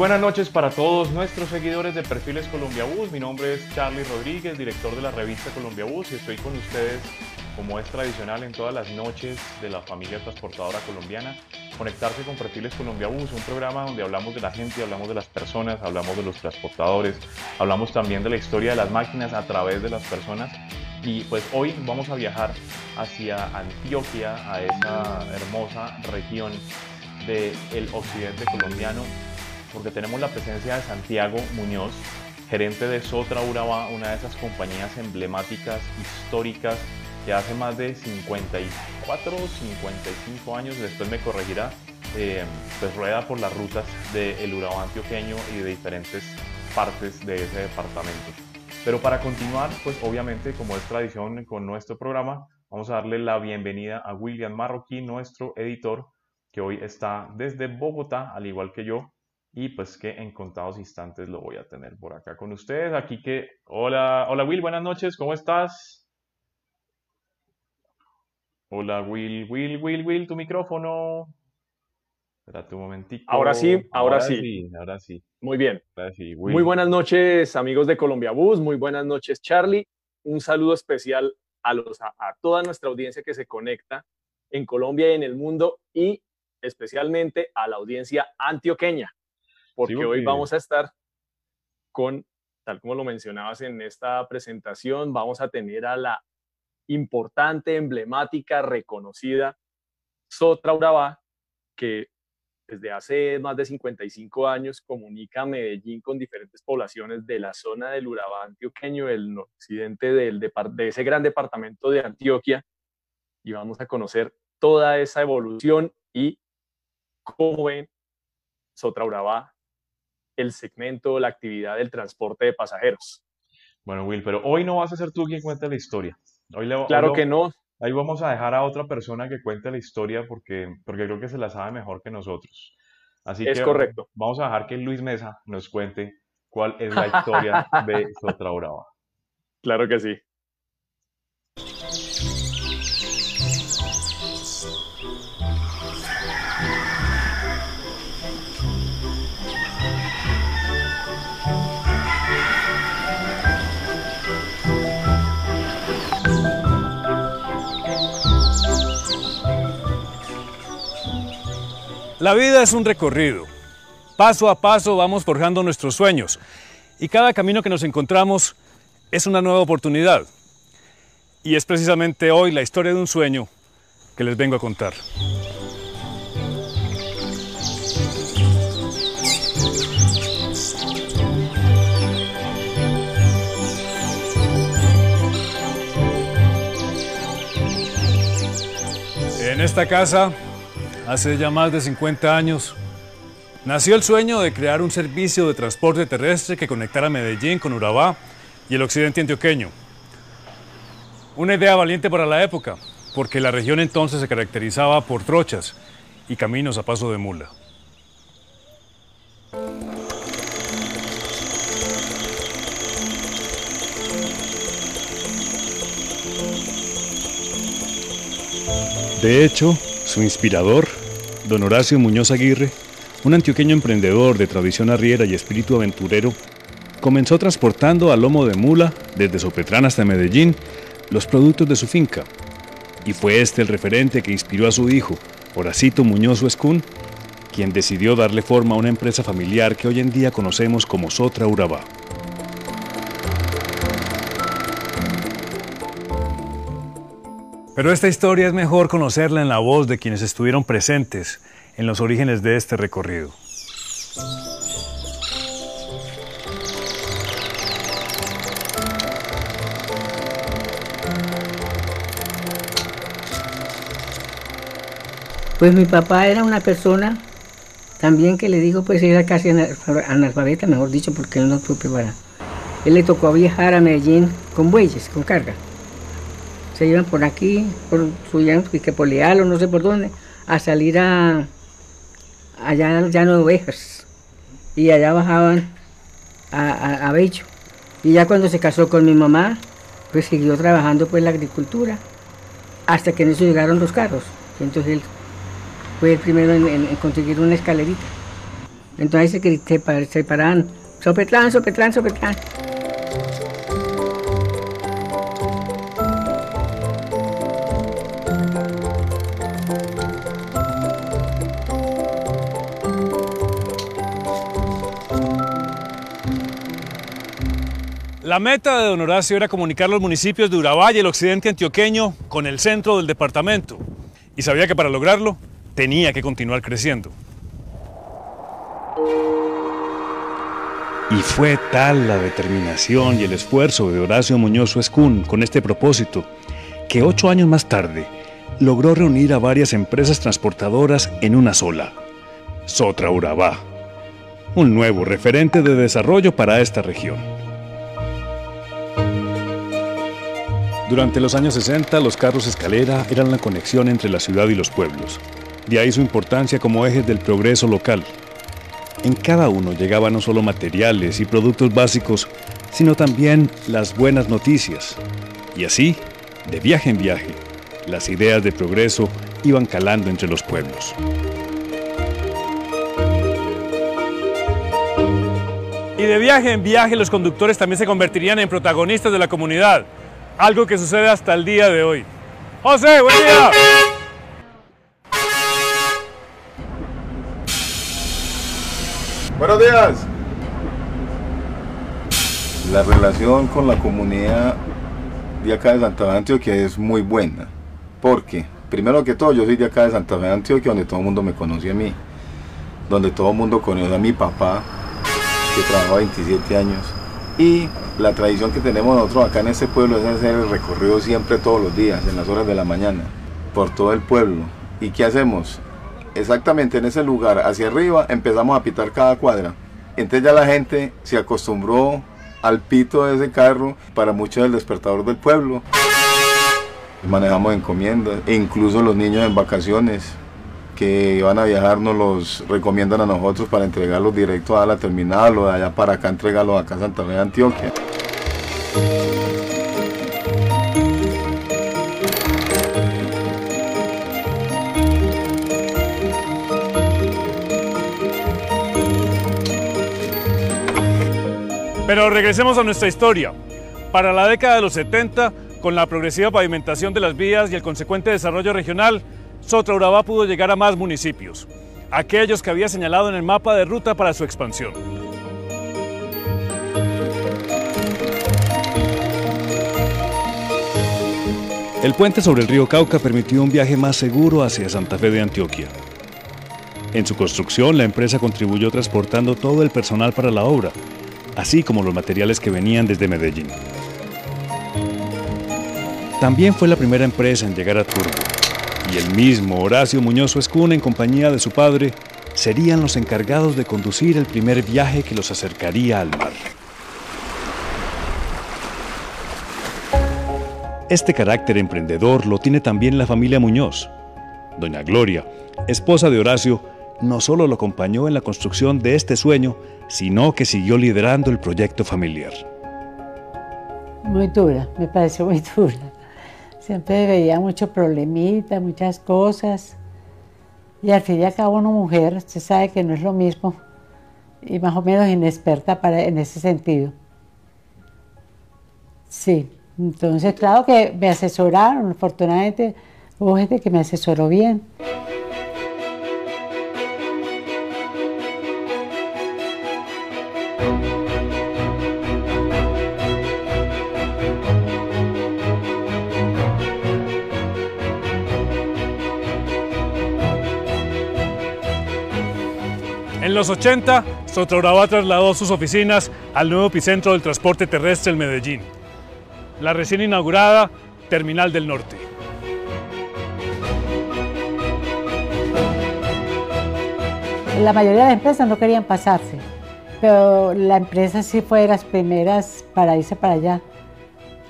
Buenas noches para todos nuestros seguidores de Perfiles Colombia Bus. Mi nombre es Charlie Rodríguez, director de la revista Colombia Bus y estoy con ustedes como es tradicional en todas las noches de la familia transportadora colombiana, conectarse con Perfiles Colombia Bus, un programa donde hablamos de la gente, hablamos de las personas, hablamos de los transportadores, hablamos también de la historia de las máquinas a través de las personas y pues hoy vamos a viajar hacia Antioquia, a esa hermosa región del occidente colombiano porque tenemos la presencia de Santiago Muñoz, gerente de Sotra Urabá, una de esas compañías emblemáticas, históricas, que hace más de 54 o 55 años, después me corregirá, eh, pues rueda por las rutas del Urabá antioqueño y de diferentes partes de ese departamento. Pero para continuar, pues obviamente, como es tradición con nuestro programa, vamos a darle la bienvenida a William Marroquí, nuestro editor, que hoy está desde Bogotá, al igual que yo, y pues que en contados instantes lo voy a tener por acá con ustedes. Aquí que, hola, hola Will, buenas noches, ¿cómo estás? Hola Will, Will, Will, Will, tu micrófono. Espérate un momentico. Ahora sí, ahora, sí. Ahora sí. Muy bien. Muy buenas noches amigos de Colombia Bus, muy buenas noches Charlie. Un saludo especial a, los, a toda nuestra audiencia que se conecta en Colombia y en el mundo y especialmente a la audiencia antioqueña porque hoy vamos a estar con, tal como lo mencionabas en esta presentación, vamos a tener a la importante, emblemática, reconocida Sotra Urabá, que desde hace más de 55 años comunica Medellín con diferentes poblaciones de la zona del Urabá antioqueño, el occidente del, de ese gran departamento de Antioquia, y vamos a conocer toda esa evolución y cómo ven Sotra Urabá el segmento, la actividad del transporte de pasajeros. Bueno, Will, pero hoy no vas a ser tú quien cuente la historia. Hoy le, claro que no. Ahí vamos a dejar a otra persona que cuente la historia porque, porque creo que se la sabe mejor que nosotros. Así es correcto. Vamos a dejar que Luis Mesa nos cuente cuál es la historia de Sotra Brava. Claro que sí. La vida es un recorrido. Paso a paso vamos forjando nuestros sueños y cada camino que nos encontramos es una nueva oportunidad. Y es precisamente hoy la historia de un sueño que les vengo a contar. En esta casa hace ya más de 50 años, nació el sueño de crear un servicio de transporte terrestre que conectara Medellín con Urabá y el occidente antioqueño. Una idea valiente para la época, porque la región entonces se caracterizaba por trochas y caminos a paso de mula. De hecho, su inspirador, don Horacio Muñoz Aguirre, un antioqueño emprendedor de tradición arriera y espíritu aventurero, comenzó transportando a lomo de mula desde Sopetrán hasta Medellín los productos de su finca. Y fue este el referente que inspiró a su hijo, Horacito Muñoz Huescún, quien decidió darle forma a una empresa familiar que hoy en día conocemos como Sotra Urabá. Pero esta historia es mejor conocerla en la voz de quienes estuvieron presentes en los orígenes de este recorrido. Pues mi papá era una persona también que le digo, pues era casi analfabeta, mejor dicho, porque él no fue preparado. Él le tocó viajar a Medellín con bueyes, con carga se iban por aquí, por subían que por Leal o no sé por dónde, a salir a allá al llano de ovejas. Y allá bajaban a, a, Bello. Y ya cuando se casó con mi mamá, pues siguió trabajando pues la agricultura, hasta que en eso llegaron los carros. Entonces él fue el primero en, conseguir una escalerita. Entonces se, se paraban, sopetlán, sopetlán, sopetlán. La meta de don Horacio era comunicar los municipios de Urabá y el occidente antioqueño con el centro del departamento. Y sabía que para lograrlo tenía que continuar creciendo. Y fue tal la determinación y el esfuerzo de Horacio Muñoz Escún con este propósito, que ocho años más tarde logró reunir a varias empresas transportadoras en una sola, Sotra Urabá, un nuevo referente de desarrollo para esta región. Durante los años 60, los carros escalera eran la conexión entre la ciudad y los pueblos. De ahí su importancia como ejes del progreso local. En cada uno llegaban no solo materiales y productos básicos, sino también las buenas noticias. Y así, de viaje en viaje, las ideas de progreso iban calando entre los pueblos. Y de viaje en viaje los conductores también se convertirían en protagonistas de la comunidad algo que sucede hasta el día de hoy. José, buen día. Buenos días. La relación con la comunidad de acá de Santa Fe Antioquia es muy buena. Porque, primero que todo, yo soy de acá de Santa Fe Antioquia, donde todo el mundo me conoce a mí. Donde todo el mundo conoce a mi papá, que trabajó 27 años. Y la tradición que tenemos nosotros acá en este pueblo es hacer el recorrido siempre todos los días, en las horas de la mañana, por todo el pueblo. ¿Y qué hacemos? Exactamente en ese lugar, hacia arriba, empezamos a pitar cada cuadra. Entonces ya la gente se acostumbró al pito de ese carro, para muchos el despertador del pueblo. Manejamos encomiendas, e incluso los niños en vacaciones que van a viajar nos los recomiendan a nosotros para entregarlos directo a la terminal o de allá para acá entregarlos acá a Santa Fe de Antioquia. Pero regresemos a nuestra historia. Para la década de los 70, con la progresiva pavimentación de las vías y el consecuente desarrollo regional, Sotra Urabá pudo llegar a más municipios, aquellos que había señalado en el mapa de ruta para su expansión. El puente sobre el río Cauca permitió un viaje más seguro hacia Santa Fe de Antioquia. En su construcción, la empresa contribuyó transportando todo el personal para la obra, así como los materiales que venían desde Medellín. También fue la primera empresa en llegar a Turbo, y el mismo Horacio Muñoz Escún, en compañía de su padre, serían los encargados de conducir el primer viaje que los acercaría al mar. Este carácter emprendedor lo tiene también la familia Muñoz. Doña Gloria, esposa de Horacio, no solo lo acompañó en la construcción de este sueño, sino que siguió liderando el proyecto familiar. Muy dura, me pareció muy dura. Siempre veía mucho problemita, muchas cosas. Y al fin y al cabo una mujer, se sabe que no es lo mismo y más o menos inexperta para, en ese sentido. Sí, entonces, claro que me asesoraron, afortunadamente hubo gente que me asesoró bien. Los 80, Sotroraba trasladó sus oficinas al nuevo epicentro del transporte terrestre en Medellín la recién inaugurada Terminal del Norte. La mayoría de las empresas no querían pasarse, pero la empresa sí fue de las primeras para irse para allá.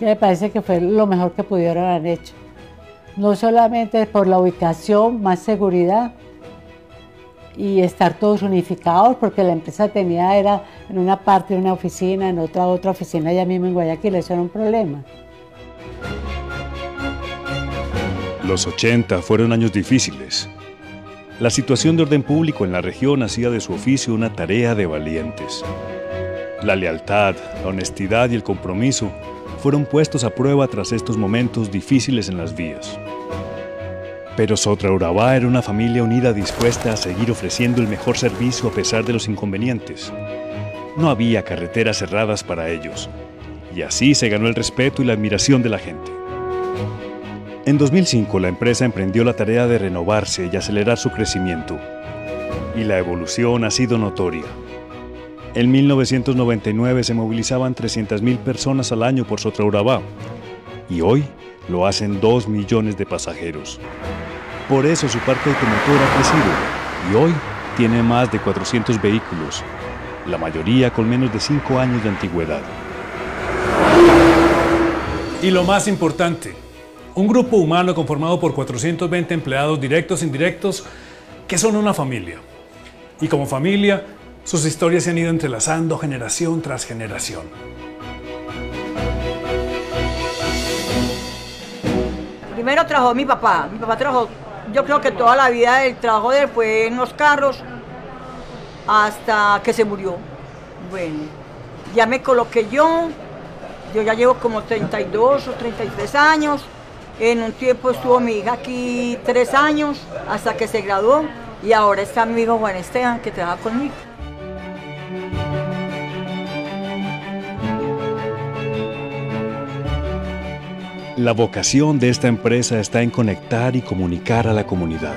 Y me parece que fue lo mejor que pudieron haber hecho. No solamente por la ubicación, más seguridad, y estar todos unificados, porque la empresa tenía, era en una parte una oficina, en otra otra oficina, allá mismo en Guayaquil, eso era un problema. Los 80 fueron años difíciles. la situación de orden público en la región hacía de su oficio una tarea de valientes. La lealtad, la honestidad y el compromiso fueron puestos a prueba tras estos momentos difíciles en las vías. Pero Sotra Urabá era una familia unida dispuesta a seguir ofreciendo el mejor servicio a pesar de los inconvenientes. No había carreteras cerradas para ellos, y así se ganó el respeto y la admiración de la gente. En 2005 la empresa emprendió la tarea de renovarse y acelerar su crecimiento, y la evolución ha sido notoria. En 1999 se movilizaban 300.000 personas al año por Sotra Urabá, y hoy lo hacen 2 millones de pasajeros. Por eso su parque automotor ha crecido y hoy tiene más de 400 vehículos, la mayoría con menos de 5 años de antigüedad. Y lo más importante, un grupo humano conformado por 420 empleados directos e indirectos que son una familia. Y como familia, sus historias se han ido entrelazando generación tras generación. Primero trabajó mi papá. Mi papá trabajó yo creo que toda la vida del trabajo de él fue en los carros hasta que se murió. Bueno, ya me coloqué yo, yo ya llevo como 32 o 33 años. En un tiempo estuvo mi hija aquí tres años hasta que se graduó y ahora está mi hijo Juan Esteban que trabaja conmigo. La vocación de esta empresa está en conectar y comunicar a la comunidad.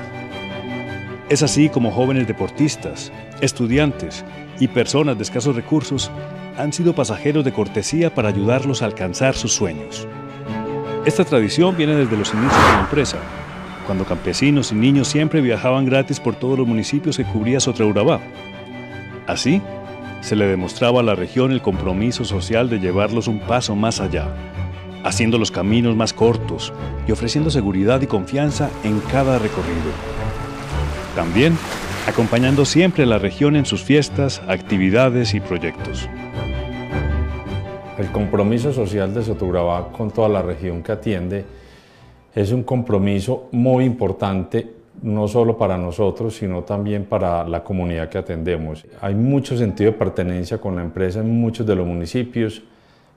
Es así como jóvenes deportistas, estudiantes y personas de escasos recursos han sido pasajeros de cortesía para ayudarlos a alcanzar sus sueños. Esta tradición viene desde los inicios de la empresa, cuando campesinos y niños siempre viajaban gratis por todos los municipios que cubría Sotraurabá. Así, se le demostraba a la región el compromiso social de llevarlos un paso más allá, haciendo los caminos más cortos y ofreciendo seguridad y confianza en cada recorrido. También acompañando siempre a la región en sus fiestas, actividades y proyectos. El compromiso social de Sotugrabá con toda la región que atiende es un compromiso muy importante no solo para nosotros, sino también para la comunidad que atendemos. Hay mucho sentido de pertenencia con la empresa en muchos de los municipios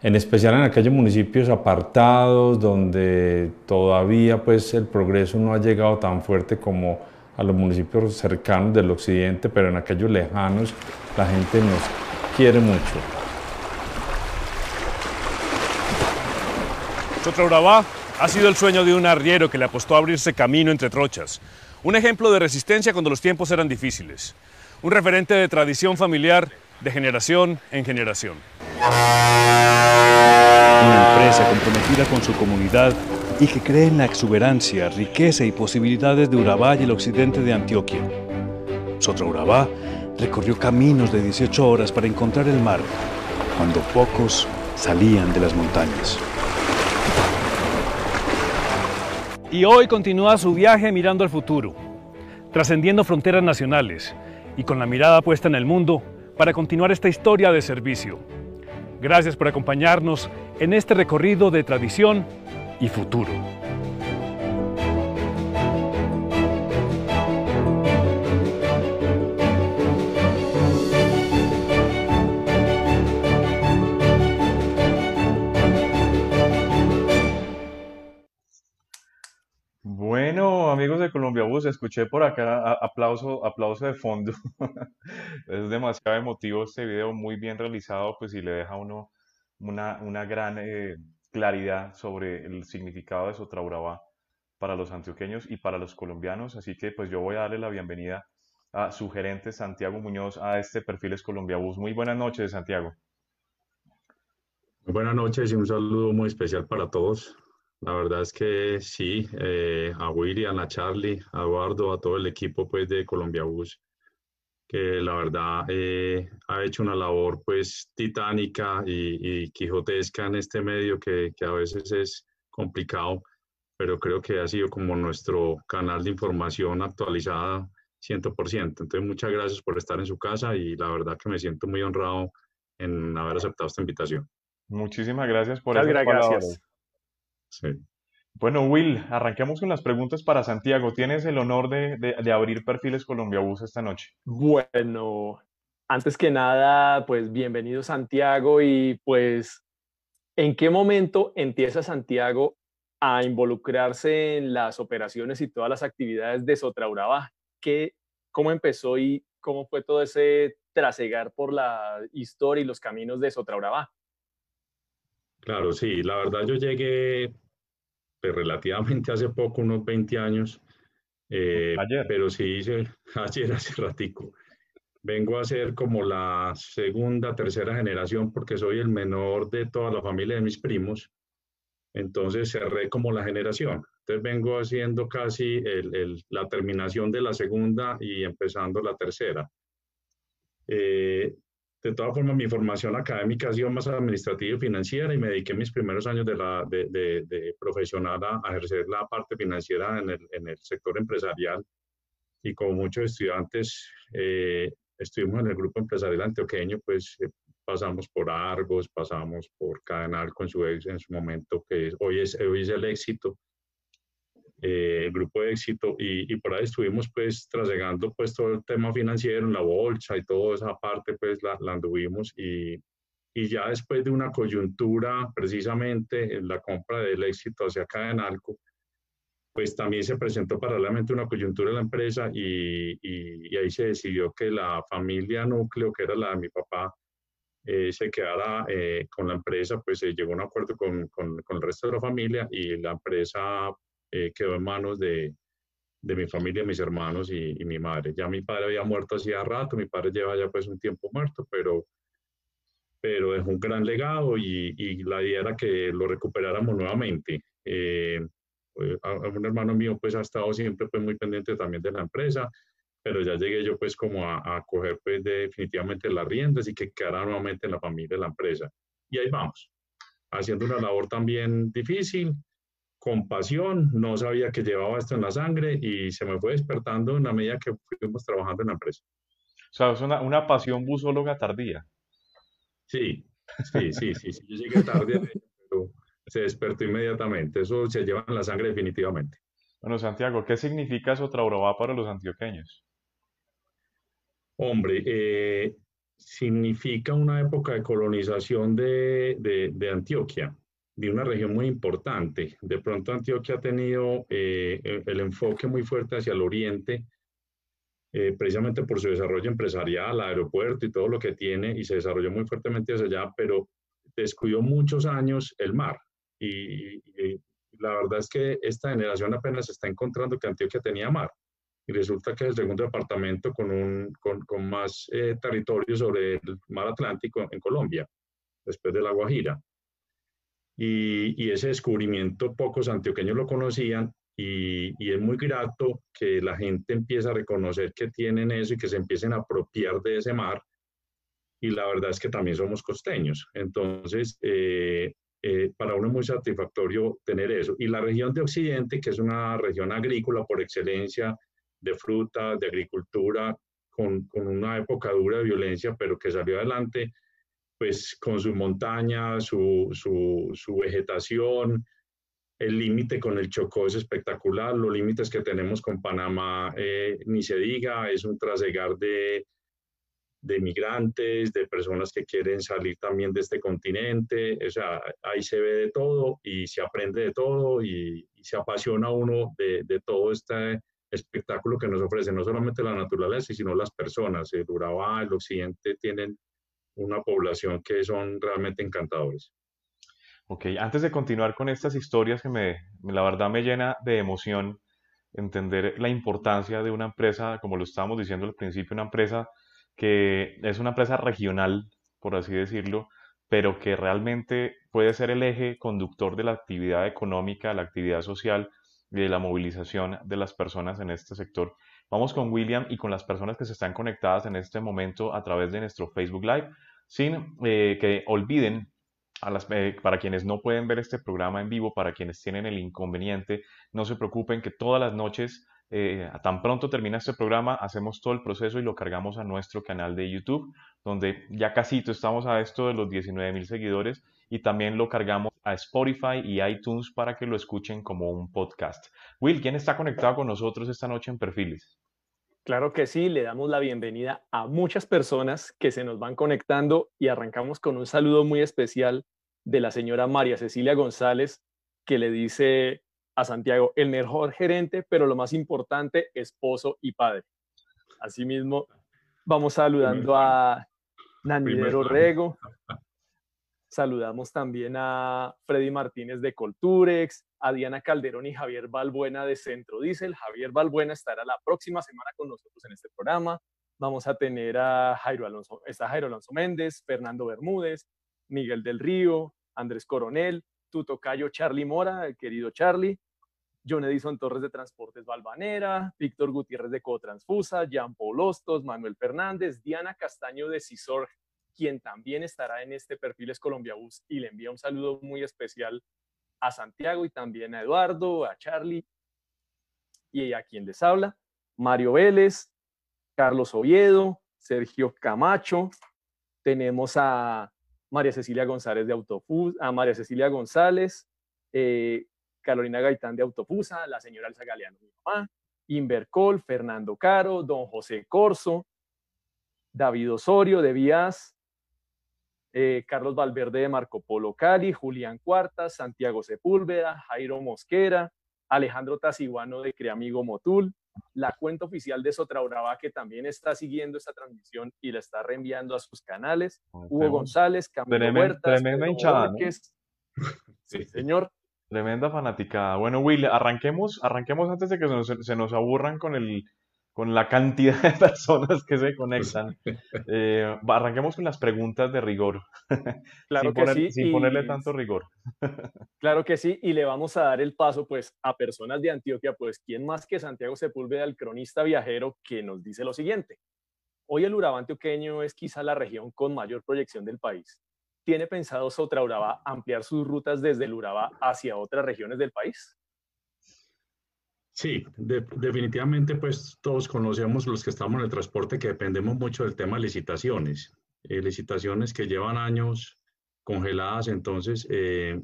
en especial en aquellos municipios apartados donde todavía pues el progreso no ha llegado tan fuerte como a los municipios cercanos del occidente, pero en aquellos lejanos la gente nos quiere mucho. Urabá ha sido el sueño de un arriero que le apostó a abrirse camino entre trochas. Un ejemplo de resistencia cuando los tiempos eran difíciles. Un referente de tradición familiar de generación en generación. Una empresa comprometida con su comunidad y que cree en la exuberancia, riqueza y posibilidades de Urabá y el occidente de Antioquia. Sotra Urabá recorrió caminos de 18 horas para encontrar el mar, cuando pocos salían de las montañas. Y hoy continúa su viaje mirando al futuro, trascendiendo fronteras nacionales y con la mirada puesta en el mundo para continuar esta historia de servicio. Gracias por acompañarnos en este recorrido de tradición y futuro. Amigos de Colombia Bus, escuché por acá aplauso, aplauso de fondo. es demasiado emotivo este video, muy bien realizado, pues y le deja uno una, gran eh, claridad sobre el significado de Sotrauraba para los antioqueños y para los colombianos. Así que pues yo voy a darle la bienvenida a su gerente Santiago Muñoz a este Perfiles Colombia Bus. Muy buenas noches, Santiago. Buenas noches y un saludo muy especial para todos. La verdad es que sí, eh, a William, a Charlie, a Eduardo, a todo el equipo pues de Colombia Bus, que la verdad eh, ha hecho una labor pues titánica y, quijotesca en este medio que, que, a veces es complicado, pero creo que ha sido como nuestro canal de información actualizada 100%. Entonces muchas gracias por estar en su casa y la verdad que me siento muy honrado en haber aceptado esta invitación. Muchísimas gracias por Muchas gracias. Sí. Bueno, Will, arranquemos con las preguntas para Santiago. Tienes el honor de, de abrir perfiles Colombia Bus esta noche. Bueno, antes que nada, pues bienvenido Santiago y pues, ¿en qué momento empieza Santiago a involucrarse en las operaciones y todas las actividades de Sotrauraba? ¿Qué, ¿Cómo empezó y cómo fue todo ese trasegar por la historia y los caminos de Sotrauraba? Claro, sí, la verdad yo llegué pues, relativamente hace poco, unos 20 años, eh, ayer. pero sí hice ayer hace ratico. Vengo a ser como la segunda, tercera generación porque soy el menor de toda la familia de mis primos. Entonces cerré como la generación. Entonces vengo haciendo casi el, la terminación de la segunda y empezando la tercera. Eh, de todas formas, mi formación académica ha sido más administrativa y financiera y me dediqué mis primeros años de, la, de, de, profesional a, ejercer la parte financiera en el, en el, sector empresarial. Y como muchos estudiantes eh, estuvimos en el grupo empresarial antioqueño, pues eh, pasamos por Argos, pasamos por Cadenal con su ex en su momento, que hoy, es, hoy es el éxito, eh, el grupo de éxito, y, y, por ahí estuvimos pues trasegando pues todo el tema financiero la bolsa y toda esa parte pues la, la anduvimos y, y ya después de una coyuntura precisamente en la compra del éxito hacia Cadenalco, pues también se presentó paralelamente una coyuntura en la empresa y, y, ahí se decidió que la familia núcleo, que era la de mi papá, eh, se quedara eh, con la empresa, pues se llegó a un acuerdo con, con, con, el resto de la familia y la empresa eh, quedó en manos de, de, mi familia, mis hermanos y, y, mi madre. Ya mi padre había muerto hacía rato, mi padre lleva ya pues un tiempo muerto, pero, pero dejó un gran legado y, y la idea era que lo recuperáramos nuevamente. Eh, un hermano mío pues ha estado siempre pues muy pendiente también de la empresa, pero ya llegué yo pues como a, a coger pues definitivamente las riendas y que quedara nuevamente en la familia de la empresa. Y ahí vamos, haciendo una labor también difícil, con pasión, no sabía que llevaba esto en la sangre y se me fue despertando en la medida que fuimos trabajando en la empresa. O sea, es una, una pasión busóloga tardía. Sí, sí, sí, sí, sí. Yo llegué tarde, pero se despertó inmediatamente. Eso se lleva en la sangre definitivamente. Bueno, Santiago, ¿qué significa Sotraurabá para los antioqueños? Hombre, eh, significa una época de colonización de, de, Antioquia, de una región muy importante. De pronto Antioquia ha tenido eh, el enfoque muy fuerte hacia el oriente, eh, precisamente por su desarrollo empresarial, aeropuerto y todo lo que tiene, y se desarrolló muy fuertemente hacia allá, pero descuidó muchos años el mar. Y, la verdad es que esta generación apenas está encontrando que Antioquia tenía mar. Y resulta que es el segundo departamento con, un, con, con más eh, territorio sobre el mar Atlántico en Colombia, después de la Guajira. Y, ese descubrimiento pocos antioqueños lo conocían y, es muy grato que la gente empiece a reconocer que tienen eso y que se empiecen a apropiar de ese mar. Y la verdad es que también somos costeños. Entonces, eh, eh, para uno es muy satisfactorio tener eso. Y la región de Occidente, que es una región agrícola por excelencia, de fruta, de agricultura, con, una época dura de violencia, pero que salió adelante, pues con su montaña, su, su, vegetación, el límite con el Chocó es espectacular, los límites que tenemos con Panamá, eh, ni se diga, es un trasegar de, de migrantes, de personas que quieren salir también de este continente, o sea, ahí se ve de todo y se aprende de todo y, se apasiona uno de, de, todo este espectáculo que nos ofrece, no solamente la naturaleza, sino las personas. El Urabá, el occidente tienen una población que son realmente encantadores. Ok, antes de continuar con estas historias que me, la verdad me llena de emoción entender la importancia de una empresa, como lo estábamos diciendo al principio, una empresa que es una empresa regional, por así decirlo, pero que realmente puede ser el eje conductor de la actividad económica, la actividad social y de la movilización de las personas en este sector. Vamos con William y con las personas que se están conectadas en este momento a través de nuestro Facebook Live, sin eh, que olviden a las, eh, para quienes no pueden ver este programa en vivo, para quienes tienen el inconveniente, no se preocupen que todas las noches eh, tan pronto termina este programa, hacemos todo el proceso y lo cargamos a nuestro canal de YouTube, donde ya casi estamos a esto de los 19 mil seguidores y también lo cargamos a Spotify y iTunes para que lo escuchen como un podcast. Will, ¿quién está conectado con nosotros esta noche en Perfiles? Claro que sí, le damos la bienvenida a muchas personas que se nos van conectando y arrancamos con un saludo muy especial de la señora María Cecilia González, que le dice a Santiago, el mejor gerente, pero lo más importante, esposo y padre. Asimismo, vamos saludando a Nanidero Rego. Saludamos también a Freddy Martínez de Colturex, a Diana Calderón y Javier Balbuena de Centro Diesel. Javier Balbuena estará la próxima semana con nosotros en este programa. Vamos a tener a Jairo Alonso, está Jairo Alonso Méndez, Fernando Bermúdez, Miguel del Río, Andrés Coronel, Tuto Cayo, Charlie Mora, el querido Charlie, John Edison Torres de Transportes Valvanera, Víctor Gutiérrez de Cotransfusa, Jean Paul Hostos, Manuel Fernández, Diana Castaño de Cisor, quien también estará en este Perfiles Colombia Bus y le envía un saludo muy especial a Santiago y también a Eduardo, a Charlie y a quien les habla, Mario Vélez, Carlos Oviedo, Sergio Camacho, tenemos a María Cecilia González de Autofus, a María Cecilia González, eh, Carolina Gaitán de Autofusa, la señora Elsa Galeano, mi mamá, Invercol, Fernando Caro, don José Corso, David Osorio de Vías, eh, Carlos Valverde de Marco Polo Cali, Julián Cuartas, Santiago Sepúlveda, Jairo Mosquera, Alejandro Tasiguano de Creamigo Motul, la cuenta oficial de Sotrauraba que también está siguiendo esta transmisión y la está reenviando a sus canales, Hugo González, Camilo Huertas, tremenda hinchada, Sí, señor. Tremenda fanaticada. Bueno, Will, arranquemos, arranquemos antes de que se nos aburran con el, con la cantidad de personas que se conectan. Eh, arranquemos con las preguntas de rigor. Claro que sí. Sin ponerle tanto rigor. Claro que sí, y le vamos a dar el paso pues a personas de Antioquia, pues quién más que Santiago Sepúlveda, el cronista viajero, que nos dice lo siguiente. Hoy el Urabá antioqueño es quizá la región con mayor proyección del país. ¿Tiene pensado Sotra Urabá ampliar sus rutas desde el Urabá hacia otras regiones del país? Sí, definitivamente pues todos conocemos los que estamos en el transporte que dependemos mucho del tema de licitaciones. Eh, licitaciones que llevan años congeladas, entonces eh,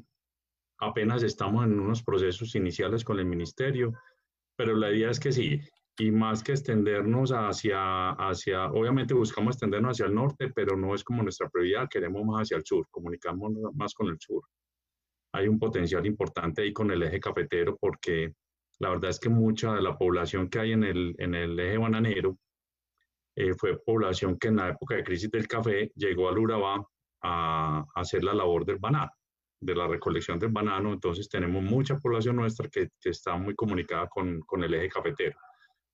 apenas estamos en unos procesos iniciales con el ministerio, pero la idea es que sí, y más que extendernos hacia, hacia, obviamente buscamos extendernos hacia el norte, pero no es como nuestra prioridad, queremos más hacia el sur, comunicamos más con el sur. Hay un potencial importante ahí con el eje cafetero porque la verdad es que mucha de la población que hay en el, en el eje bananero eh, fue población que en la época de crisis del café llegó al Urabá a, hacer la labor del banano, de la recolección del banano. Entonces tenemos mucha población nuestra que, que está muy comunicada con, con, el eje cafetero.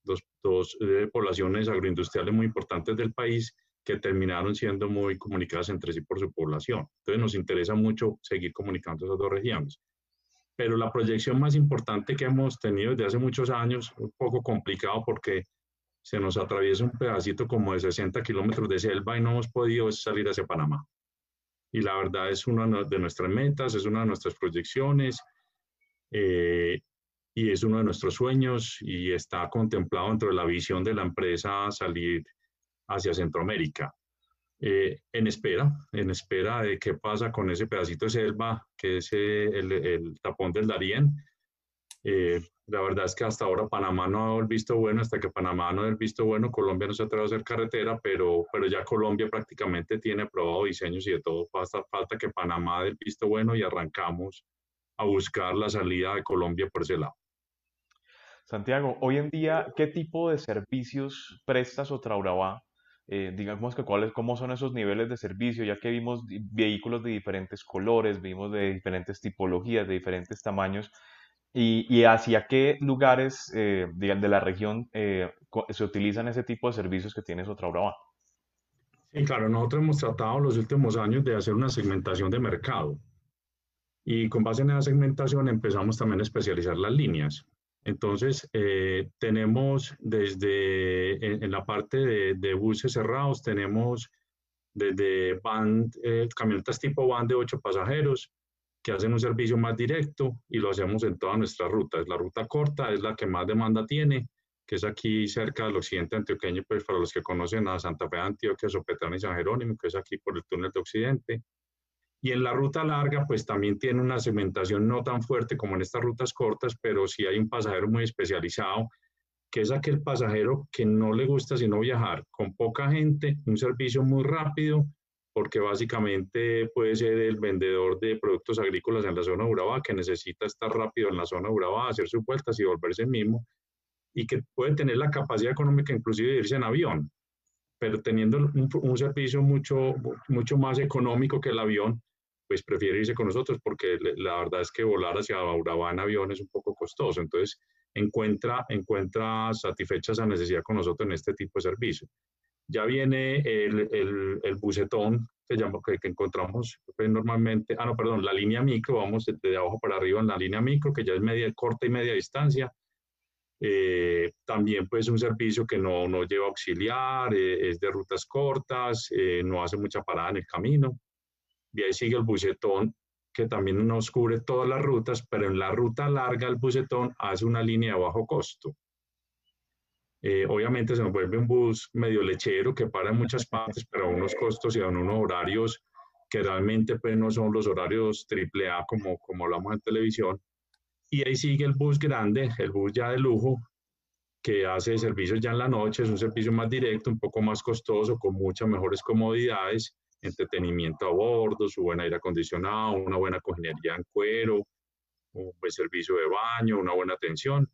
Dos, dos eh, poblaciones agroindustriales muy importantes del país que terminaron siendo muy comunicadas entre sí por su población. Entonces nos interesa mucho seguir comunicando esas dos regiones pero la proyección más importante que hemos tenido desde hace muchos años, un poco complicado porque se nos atraviesa un pedacito como de 60 kilómetros de selva y no hemos podido salir hacia Panamá. Y la verdad es una de nuestras metas, es una de nuestras proyecciones eh, y es uno de nuestros sueños y está contemplado dentro de la visión de la empresa salir hacia Centroamérica. Eh, en espera, en espera de qué pasa con ese pedacito de selva que es eh, el, tapón del Darién. Eh, la verdad es que hasta ahora Panamá no ha el visto bueno, hasta que Panamá no dé el visto bueno, Colombia no se atreve a hacer carretera, pero, pero ya Colombia prácticamente tiene aprobado diseños y de todo. Falta, falta que Panamá dé el visto bueno y arrancamos a buscar la salida de Colombia por ese lado. Santiago, hoy en día, ¿qué tipo de servicios prestas o Traurabá eh, digamos que cuáles, cómo son esos niveles de servicio, ya que vimos vehículos de diferentes colores, vimos de diferentes tipologías, de diferentes tamaños, y, hacia qué lugares eh, de, la región eh, se utilizan ese tipo de servicios que tiene Sotrabrava. Sí, claro, nosotros hemos tratado los últimos años de hacer una segmentación de mercado. Y con base en esa segmentación empezamos también a especializar las líneas. Entonces, eh, tenemos desde en, la parte de, buses cerrados, tenemos desde van, eh, camionetas tipo van de ocho pasajeros que hacen un servicio más directo y lo hacemos en todas nuestras rutas. La ruta corta es la que más demanda tiene, que es aquí cerca del occidente antioqueño, pues para los que conocen a Santa Fe de Antioquia, Sopetrán y San Jerónimo, que es aquí por el túnel de occidente. Y en la ruta larga, pues también tiene una segmentación no tan fuerte como en estas rutas cortas, pero sí hay un pasajero muy especializado, que es aquel pasajero que no le gusta sino viajar con poca gente, un servicio muy rápido, porque básicamente puede ser el vendedor de productos agrícolas en la zona de Urabá, que necesita estar rápido en la zona de Urabá, hacer sus vueltas y volverse mismo, y que puede tener la capacidad económica inclusive de irse en avión, pero teniendo un, un servicio mucho, mucho más económico que el avión, pues prefiere irse con nosotros porque la verdad es que volar hacia Urabá en avión es un poco costoso. Entonces, encuentra, encuentra satisfecha esa necesidad con nosotros en este tipo de servicio. Ya viene el, el, el bucetón que, llama, que, encontramos pues, normalmente, ah, no, perdón, la línea micro, vamos de, abajo para arriba en la línea micro, que ya es media, corta y media distancia. Eh, también pues un servicio que no, no lleva auxiliar, eh, es de rutas cortas, eh, no hace mucha parada en el camino. De ahí sigue el bucetón, que también nos cubre todas las rutas, pero en la ruta larga el bucetón hace una línea de bajo costo. Eh, obviamente se nos vuelve un bus medio lechero que para en muchas partes, pero a unos costos y a unos horarios que realmente pues, no son los horarios triple A como, como hablamos en televisión. Y ahí sigue el bus grande, el bus ya de lujo, que hace servicios ya en la noche, es un servicio más directo, un poco más costoso, con muchas mejores comodidades entretenimiento a bordo, su buen aire acondicionado, una buena cojinería en cuero, un buen servicio de baño, una buena atención.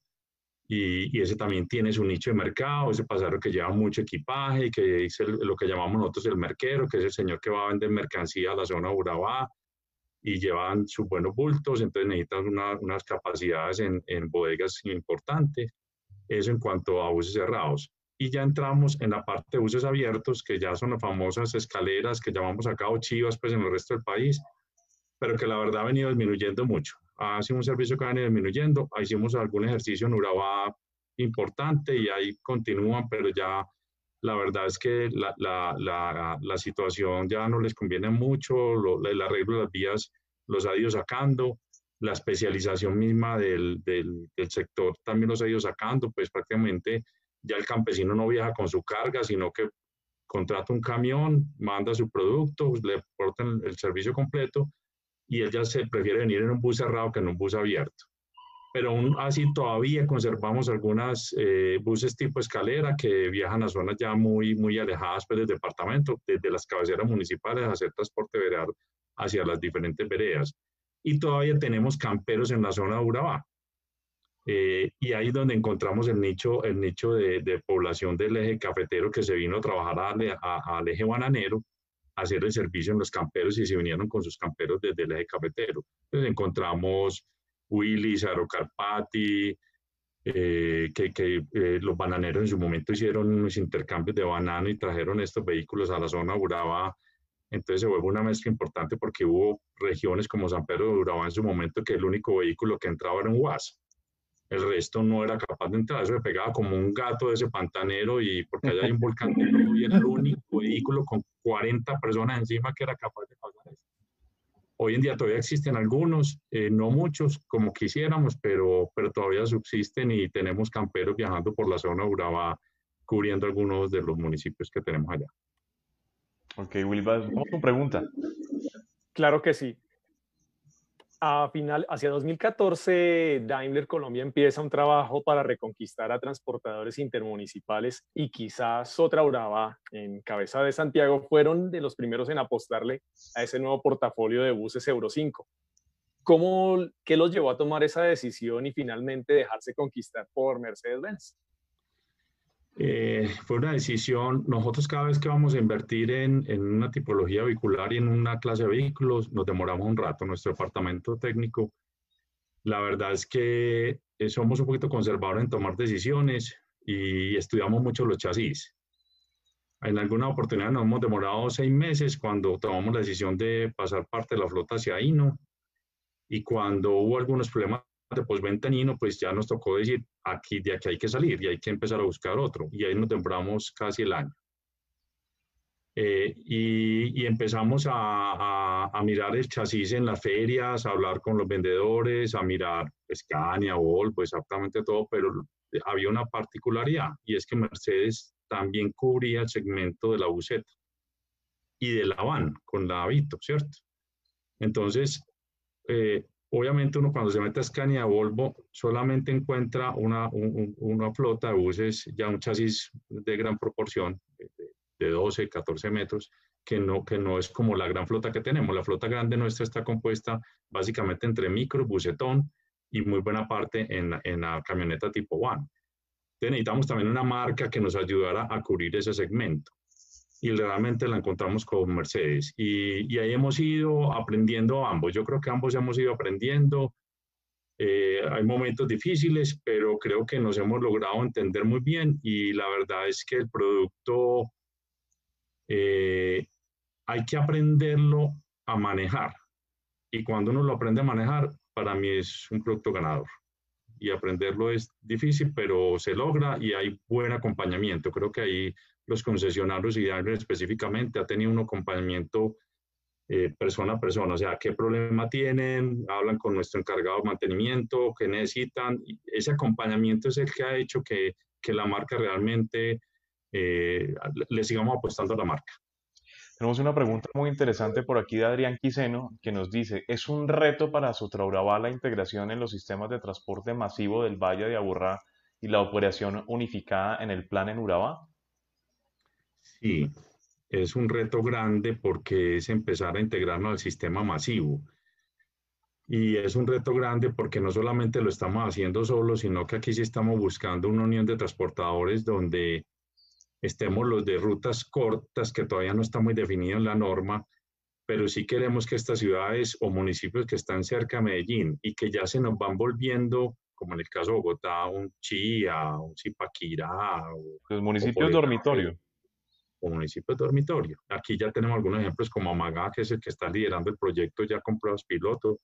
Y, ese también tiene su nicho de mercado, ese pasajero que lleva mucho equipaje, que es lo que llamamos nosotros el merquero, que es el señor que va a vender mercancía a la zona de Urabá y llevan sus buenos bultos, entonces necesitan unas capacidades en, en bodegas importantes. Eso en cuanto a buses cerrados y ya entramos en la parte de buses abiertos, que ya son las famosas escaleras que llamamos acá o chivas pues en el resto del país, pero que la verdad ha venido disminuyendo mucho. Ha sido un servicio que ha venido disminuyendo, hicimos algún ejercicio en Urabá importante y ahí continúan, pero ya la verdad es que la, la, la, la situación ya no les conviene mucho, lo, el arreglo de las vías los ha ido sacando, la especialización misma del, del, del sector también los ha ido sacando, pues prácticamente ya el campesino no viaja con su carga, sino que contrata un camión, manda su producto, le aportan el, servicio completo y ella se prefiere venir en un bus cerrado que en un bus abierto. Pero aún así todavía conservamos algunas eh, buses tipo escalera que viajan a zonas ya muy, muy alejadas pues, del departamento, desde las cabeceras municipales a hacer transporte veredal hacia las diferentes veredas. Y todavía tenemos camperos en la zona de Urabá. Eh, y ahí es donde encontramos el nicho, el nicho de, de, población del eje cafetero que se vino a trabajar al eje bananero, a hacer el servicio en los camperos y se vinieron con sus camperos desde el eje cafetero. Entonces encontramos Willis, Aerocarpati, eh, que, que eh, los bananeros en su momento hicieron unos intercambios de banano y trajeron estos vehículos a la zona Urabá. Entonces se vuelve una mezcla importante porque hubo regiones como San Pedro de Urabá en su momento que el único vehículo que entraba era un UAS el resto no era capaz de entrar, eso se pegaba como un gato de ese pantanero y porque allá hay un volcán y era el único vehículo con 40 personas encima que era capaz de pasar eso. Hoy en día todavía existen algunos, eh, no muchos como quisiéramos, pero, pero todavía subsisten y tenemos camperos viajando por la zona de Urabá, cubriendo algunos de los municipios que tenemos allá. Ok, Wilbas, vamos con pregunta. Claro que sí a final, hacia 2014, Daimler Colombia empieza un trabajo para reconquistar a transportadores intermunicipales y quizás otra Uraba en cabeza de Santiago fueron de los primeros en apostarle a ese nuevo portafolio de buses Euro 5. ¿Cómo, ¿Qué los llevó a tomar esa decisión y finalmente dejarse conquistar por Mercedes-Benz? Eh, fue una decisión, nosotros cada vez que vamos a invertir en, en, una tipología vehicular y en una clase de vehículos, nos demoramos un rato. Nuestro departamento técnico, la verdad es que eh, somos un poquito conservadores en tomar decisiones y estudiamos mucho los chasis. En alguna oportunidad nos hemos demorado seis meses cuando tomamos la decisión de pasar parte de la flota hacia Hino y cuando hubo algunos problemas de posventanino, pues ya nos tocó decir, aquí, de aquí hay que salir y hay que empezar a buscar otro. Y ahí nos demoramos casi el año. Eh, y, y, empezamos a, a, a, mirar el chasis en las ferias, a hablar con los vendedores, a mirar Scania, Volvo, exactamente todo, pero había una particularidad y es que Mercedes también cubría el segmento de la buseta y de la van con la Avito, ¿cierto? Entonces, eh, obviamente uno cuando se mete a Scania a Volvo solamente encuentra una, una flota de buses, ya un chasis de gran proporción, de 12, 14 metros, que no, que no es como la gran flota que tenemos. La flota grande nuestra está compuesta básicamente entre micro, bucetón y muy buena parte en, en la camioneta tipo One. necesitamos también una marca que nos ayudara a cubrir ese segmento. Y realmente la encontramos con Mercedes. Y, y ahí hemos ido aprendiendo ambos. Yo creo que ambos hemos ido aprendiendo. Eh, hay momentos difíciles, pero creo que nos hemos logrado entender muy bien y la verdad es que el producto eh, hay que aprenderlo a manejar. Y cuando uno lo aprende a manejar, para mí es un producto ganador. Y aprenderlo es difícil, pero se logra y hay buen acompañamiento. Creo que ahí los concesionarios y específicamente ha tenido un acompañamiento eh, persona a persona, o sea, qué problema tienen, hablan con nuestro encargado de mantenimiento, qué necesitan. Ese acompañamiento es el que ha hecho que, que la marca realmente eh, le sigamos apostando a la marca. Tenemos una pregunta muy interesante por aquí de Adrián Quiseno que nos dice, ¿es un reto para Sotraurabá la integración en los sistemas de transporte masivo del Valle de Aburrá y la operación unificada en el plan en Urabá? Sí, es un reto grande porque es empezar a integrarnos al sistema masivo. Y es un reto grande porque no solamente lo estamos haciendo solo, sino que aquí sí estamos buscando una unión de transportadores donde estemos los de rutas cortas, que todavía no está muy definido en la norma, pero sí queremos que estas ciudades o municipios que están cerca de Medellín y que ya se nos van volviendo, como en el caso de Bogotá, un Chía, un Zipaquirá. los municipios dormitorio. O municipios dormitorio. Aquí ya tenemos algunos ejemplos como Amagá, que es el que está liderando el proyecto ya con pruebas piloto.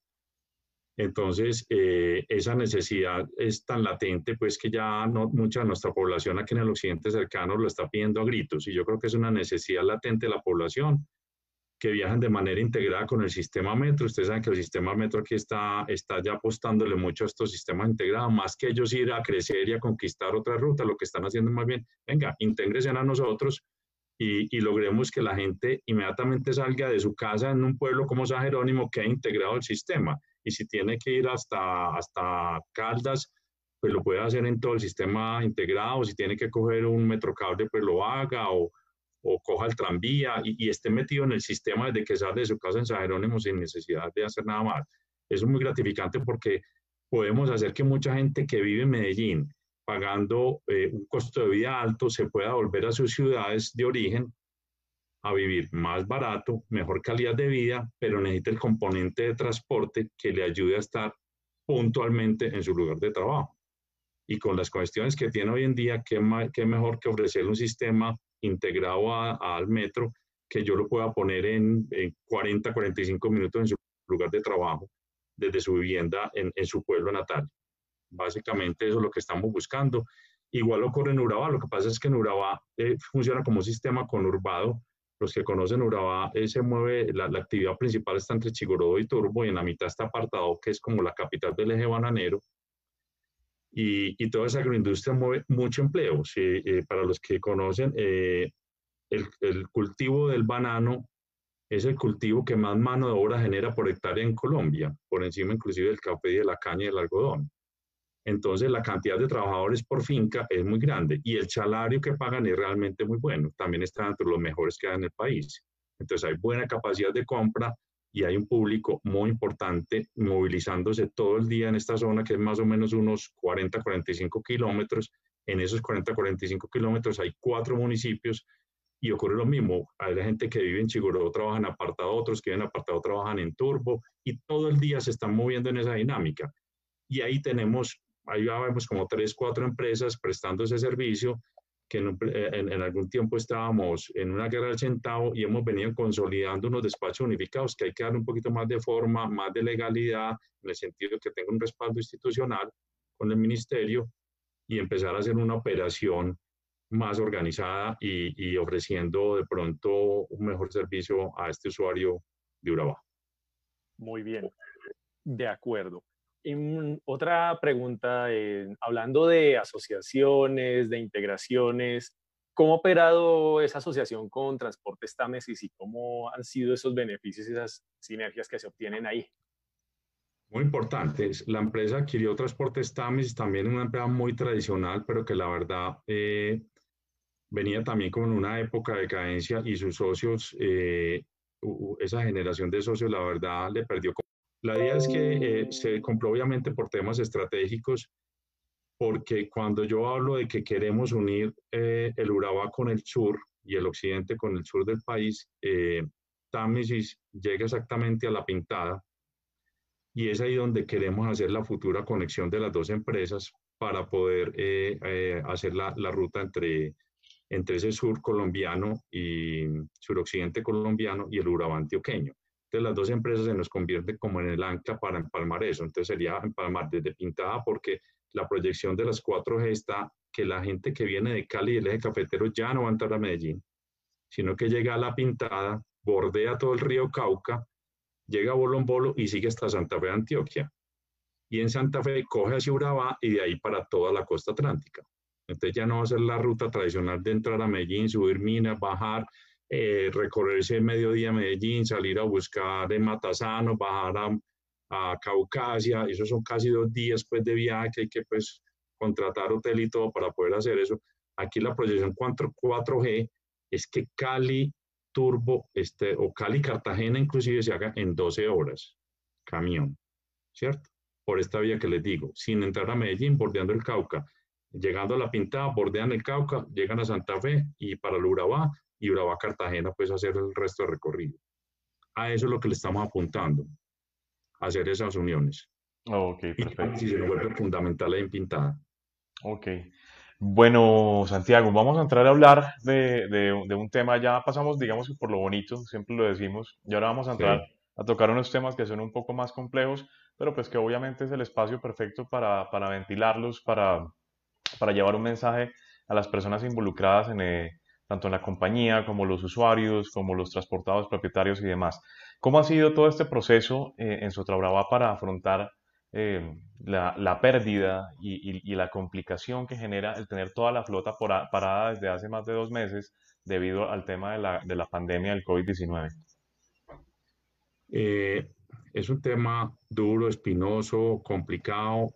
Entonces, eh, esa necesidad es tan latente, pues que ya no, mucha de nuestra población aquí en el occidente cercano lo está pidiendo a gritos. Y yo creo que es una necesidad latente de la población que viajan de manera integrada con el sistema metro. Ustedes saben que el sistema metro aquí está, está ya apostándole mucho a estos sistemas integrados, más que ellos ir a crecer y a conquistar otra ruta, lo que están haciendo más bien, venga, intégrese a nosotros y, y, logremos que la gente inmediatamente salga de su casa en un pueblo como San Jerónimo que ha integrado el sistema y si tiene que ir hasta, hasta Caldas, pues lo puede hacer en todo el sistema integrado, si tiene que coger un metrocable, pues lo haga, o, o coja el tranvía y, y, esté metido en el sistema desde que sale de su casa en San Jerónimo sin necesidad de hacer nada más. Eso es muy gratificante porque podemos hacer que mucha gente que vive en Medellín pagando eh, un costo de vida alto se pueda volver a sus ciudades de origen a vivir más barato, mejor calidad de vida, pero necesita el componente de transporte que le ayude a estar puntualmente en su lugar de trabajo. Y con las cuestiones que tiene hoy en día, qué, qué mejor que ofrecer un sistema integrado al metro que yo lo pueda poner en, 40, 45 minutos en su lugar de trabajo, desde su vivienda en, su pueblo natal. Básicamente eso es lo que estamos buscando. Igual ocurre en Urabá, lo que pasa es que en Urabá eh, funciona como un sistema conurbado los que conocen Urabá, eh, se mueve, la, actividad principal está entre Chigorodo y Turbo y en la mitad está Apartado, que es como la capital del eje bananero. Y, y toda esa agroindustria mueve mucho empleo. Eh, para los que conocen, eh, el, el, cultivo del banano es el cultivo que más mano de obra genera por hectárea en Colombia, por encima inclusive del café de la caña y del algodón. Entonces la cantidad de trabajadores por finca es muy grande y el salario que pagan es realmente muy bueno. También está entre los mejores que hay en el país. Entonces hay buena capacidad de compra y hay un público muy importante movilizándose todo el día en esta zona que es más o menos unos 40, 45 kilómetros. En esos 40, 45 kilómetros hay cuatro municipios y ocurre lo mismo. Hay gente que vive en Chiguró, trabajan apartado, otros que viven en apartado trabajan en Turbo y todo el día se están moviendo en esa dinámica. Y ahí tenemos ahí vemos como tres, cuatro empresas prestando ese servicio que eh, en, en, algún tiempo estábamos en una guerra del centavo y hemos venido consolidando unos despachos unificados que hay que dar un poquito más de forma, más de legalidad, en el sentido de que tenga un respaldo institucional con el ministerio y empezar a hacer una operación más organizada y, y ofreciendo de pronto un mejor servicio a este usuario de Urabá. Muy bien, de acuerdo otra pregunta, eh, hablando de asociaciones, de integraciones, ¿Cómo ha operado esa asociación con Transportes Támesis y cómo han sido esos beneficios y esas sinergias que se obtienen ahí? Muy importante. La empresa adquirió Transportes Támesis, también una empresa muy tradicional, pero que la verdad eh, venía también con una época de cadencia y sus socios, eh, esa generación de socios, la verdad, le perdió. La idea es que eh, se compró obviamente por temas estratégicos porque cuando yo hablo de que queremos unir eh, el Urabá con el sur y el occidente con el sur del país, eh, Támesis llega exactamente a la pintada y es ahí donde queremos hacer la futura conexión de las dos empresas para poder eh, eh, hacer la, la, ruta entre, entre ese sur colombiano y suroccidente colombiano y el Urabá antioqueño. Entonces las dos empresas se nos convierten como en el ancla para empalmar eso. Entonces sería empalmar desde Pintada porque la proyección de las 4G está que la gente que viene de Cali y el eje cafetero ya no va a entrar a Medellín, sino que llega a La Pintada, bordea todo el río Cauca, llega a Bolombolo y sigue hasta Santa Fe, Antioquia. Y en Santa Fe coge hacia Urabá y de ahí para toda la costa atlántica. Entonces ya no va a ser la ruta tradicional de entrar a Medellín, subir minas, bajar, eh, recorrerse mediodía Medellín, salir a buscar en Matasano, bajar a a Caucasia, esos son casi dos días pues, de viaje que hay que pues, contratar hotel y todo para poder hacer eso. Aquí la proyección 4, 4G es que Cali Turbo este, o Cali Cartagena inclusive se haga en 12 horas, camión, ¿cierto? Por esta vía que les digo, sin entrar a Medellín, bordeando el Cauca, llegando a La Pintada, bordean el Cauca, llegan a Santa Fe y para el Urabá, y Urabá Cartagena, pues hacer el resto del recorrido. A eso es lo que le estamos apuntando hacer esas uniones. Ok, perfecto. Y se vuelve fundamental en pintada. Ok. Bueno, Santiago, vamos a entrar a hablar de, de, un tema, ya pasamos, digamos que por lo bonito, siempre lo decimos, y ahora vamos a entrar a tocar unos temas que son un poco más complejos, pero pues que obviamente es el espacio perfecto para, para ventilarlos, para, para llevar un mensaje a las personas involucradas en, eh, tanto en la compañía como los usuarios, como los transportados propietarios y demás. ¿Cómo ha sido todo este proceso eh, en Sotrabrava para afrontar eh, la, pérdida y, la complicación que genera el tener toda la flota parada desde hace más de dos meses debido al tema de la, pandemia del COVID-19? Eh, es un tema duro, espinoso, complicado,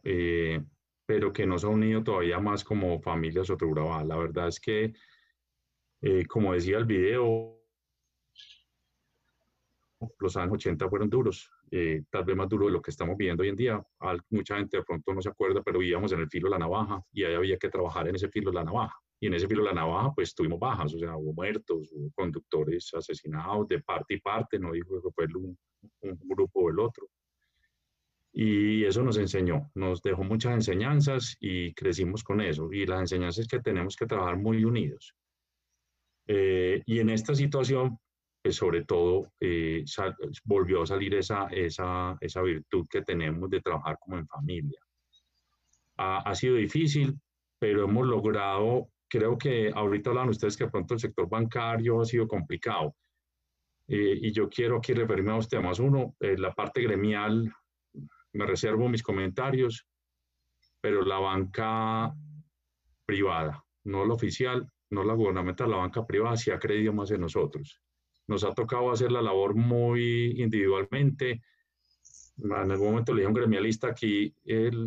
pero que nos ha unido todavía más como familia Sotrabrava. La verdad es que, como decía el video, los años 80 fueron duros, eh, tal vez más duros de lo que estamos viviendo hoy en día. mucha gente de pronto no se acuerda, pero vivíamos en el filo de la navaja y ahí había que trabajar en ese filo de la navaja. Y en ese filo de la navaja, pues tuvimos bajas, o sea, hubo muertos, hubo conductores asesinados de parte y parte, no dijo que fue un, un grupo o el otro. Y eso nos enseñó, nos dejó muchas enseñanzas y crecimos con eso. Y las enseñanzas es que tenemos que trabajar muy unidos. Eh, y en esta situación, sobre todo eh, volvió a salir esa, esa, esa, virtud que tenemos de trabajar como en familia. Ha, ha, sido difícil, pero hemos logrado, creo que ahorita hablan ustedes que pronto el sector bancario ha sido complicado. Eh, y yo quiero aquí referirme a dos temas. Uno, eh, la parte gremial, me reservo mis comentarios, pero la banca privada, no la oficial, no la gubernamental, la banca privada sí ha creído más en nosotros. Nos ha tocado hacer la labor muy individualmente. En algún momento le dije a un gremialista aquí,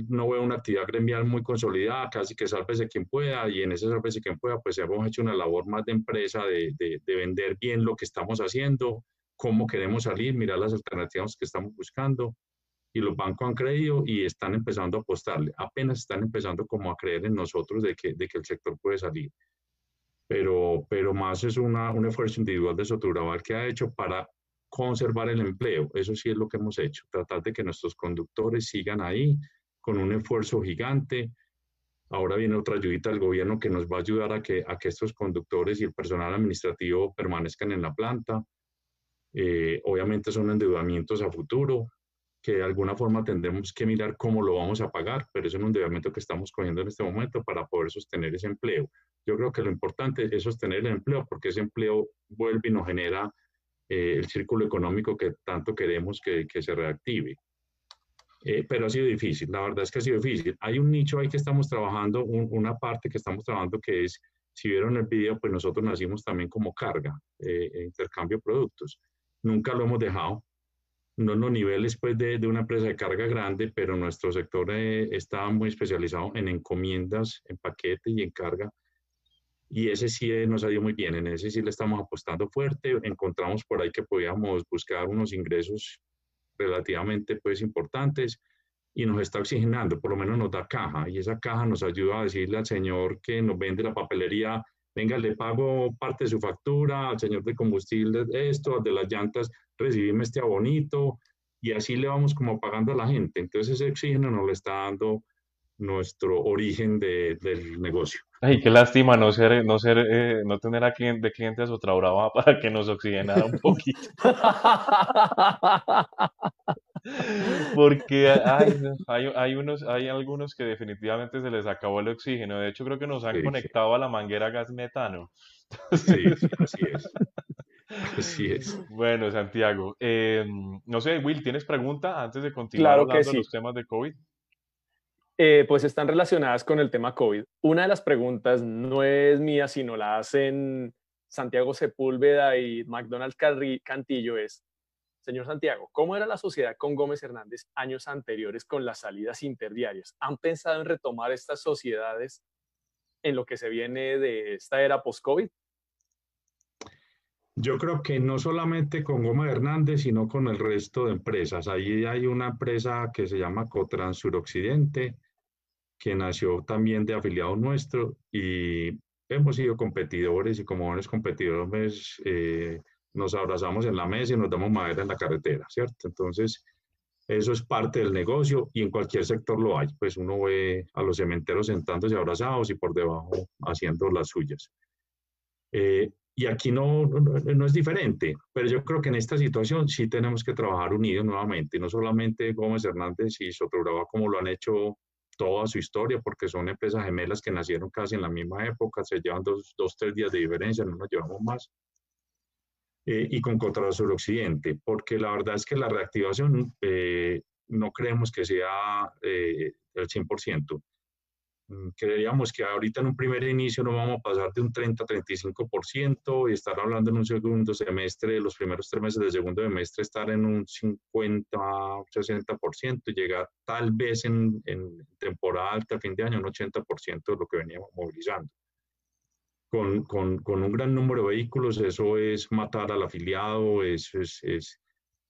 no ve una actividad gremial muy consolidada, casi que sálvese quien pueda, y en ese sálvese quien pueda, pues hemos hecho una labor más de empresa, de, de, de vender bien lo que estamos haciendo, cómo queremos salir, mirar las alternativas que estamos buscando, y los bancos han creído y están empezando a apostarle, apenas están empezando como a creer en nosotros de que el sector puede salir pero, pero más es una, un esfuerzo individual de Soturabal que ha hecho para conservar el empleo. Eso sí es lo que hemos hecho, tratar de que nuestros conductores sigan ahí con un esfuerzo gigante. Ahora viene otra ayudita del gobierno que nos va a ayudar a que, a que estos conductores y el personal administrativo permanezcan en la planta. Eh, obviamente son endeudamientos a futuro, que de alguna forma tendremos que mirar cómo lo vamos a pagar, pero es un endeudamiento que estamos cogiendo en este momento para poder sostener ese empleo. Yo creo que lo importante es sostener el empleo, porque ese empleo vuelve y nos genera eh, el círculo económico que tanto queremos que, que se reactive. Eh, pero ha sido difícil, la verdad es que ha sido difícil. Hay un nicho ahí que estamos trabajando, una parte que estamos trabajando que es si vieron el video, pues nosotros nacimos también como carga, eh, e intercambio de productos. Nunca lo hemos dejado. No en los niveles pues, de, de una empresa de carga grande, pero nuestro sector eh, está muy especializado en encomiendas, en paquete y en carga. Y ese sí eh, nos ha ido muy bien, en ese sí le estamos apostando fuerte. Encontramos por ahí que podíamos buscar unos ingresos relativamente pues importantes y nos está oxigenando, por lo menos nos da caja y esa caja nos ayuda a decirle al señor que nos vende la papelería, venga, le pago parte de su factura, al señor de combustible esto, al de las llantas, recibime este abonito y así le vamos como pagando a la gente. Entonces ese oxígeno nos lo está dando nuestro origen de, del negocio. Ay, qué lástima no ser, no ser, eh, no tener a cliente, de clientes otra brava para que nos oxigenara un poquito. Porque hay, hay, unos, hay algunos que definitivamente se les acabó el oxígeno. De hecho, creo que nos han conectado a la manguera gas metano. Sí, así es. Así es. Bueno, Santiago, em, no sé, Will, ¿tienes pregunta antes de continuar hablando de los temas de COVID? Eh, pues están relacionadas con el tema COVID. Una de las preguntas no es mía, sino la hacen Santiago Sepúlveda y McDonald Cantillo, es, señor Santiago, ¿cómo era la sociedad con Gómez Hernández años anteriores con las salidas interdiarias? ¿Han pensado en retomar estas sociedades en lo que se viene de esta era post-COVID? Yo creo que no solamente con Gómez Hernández, sino con el resto de empresas. Ahí hay una empresa que se llama Cotran Suroccidente, que nació también de afiliado nuestro y hemos sido competidores y como buenos competidores eh, nos abrazamos en la mesa y nos damos madera en la carretera, ¿cierto? Entonces, eso es parte del negocio y en cualquier sector lo hay. Pues uno ve a los cementeros sentándose abrazados y por debajo haciendo las suyas. Eh, y aquí no, no, no, es diferente, pero yo creo que en esta situación sí tenemos que trabajar unidos nuevamente, no solamente Gómez Hernández y Sotobrava como lo han hecho toda su historia, porque son empresas gemelas que nacieron casi en la misma época, se llevan dos, dos tres días de diferencia, no nos llevamos más. Eh, y con Contra Occidente, porque la verdad es que la reactivación eh, no creemos que sea eh, el 100%. Mm, creeríamos que ahorita en un primer inicio no vamos a pasar de un 30-35% y estar hablando en un segundo semestre, los primeros tres meses del segundo semestre, estar en un 50-60% y llegar tal vez en, en, temporada alta, fin de año, un 80% de lo que veníamos movilizando. Con, con, con, un gran número de vehículos, eso es matar al afiliado, es, es, es,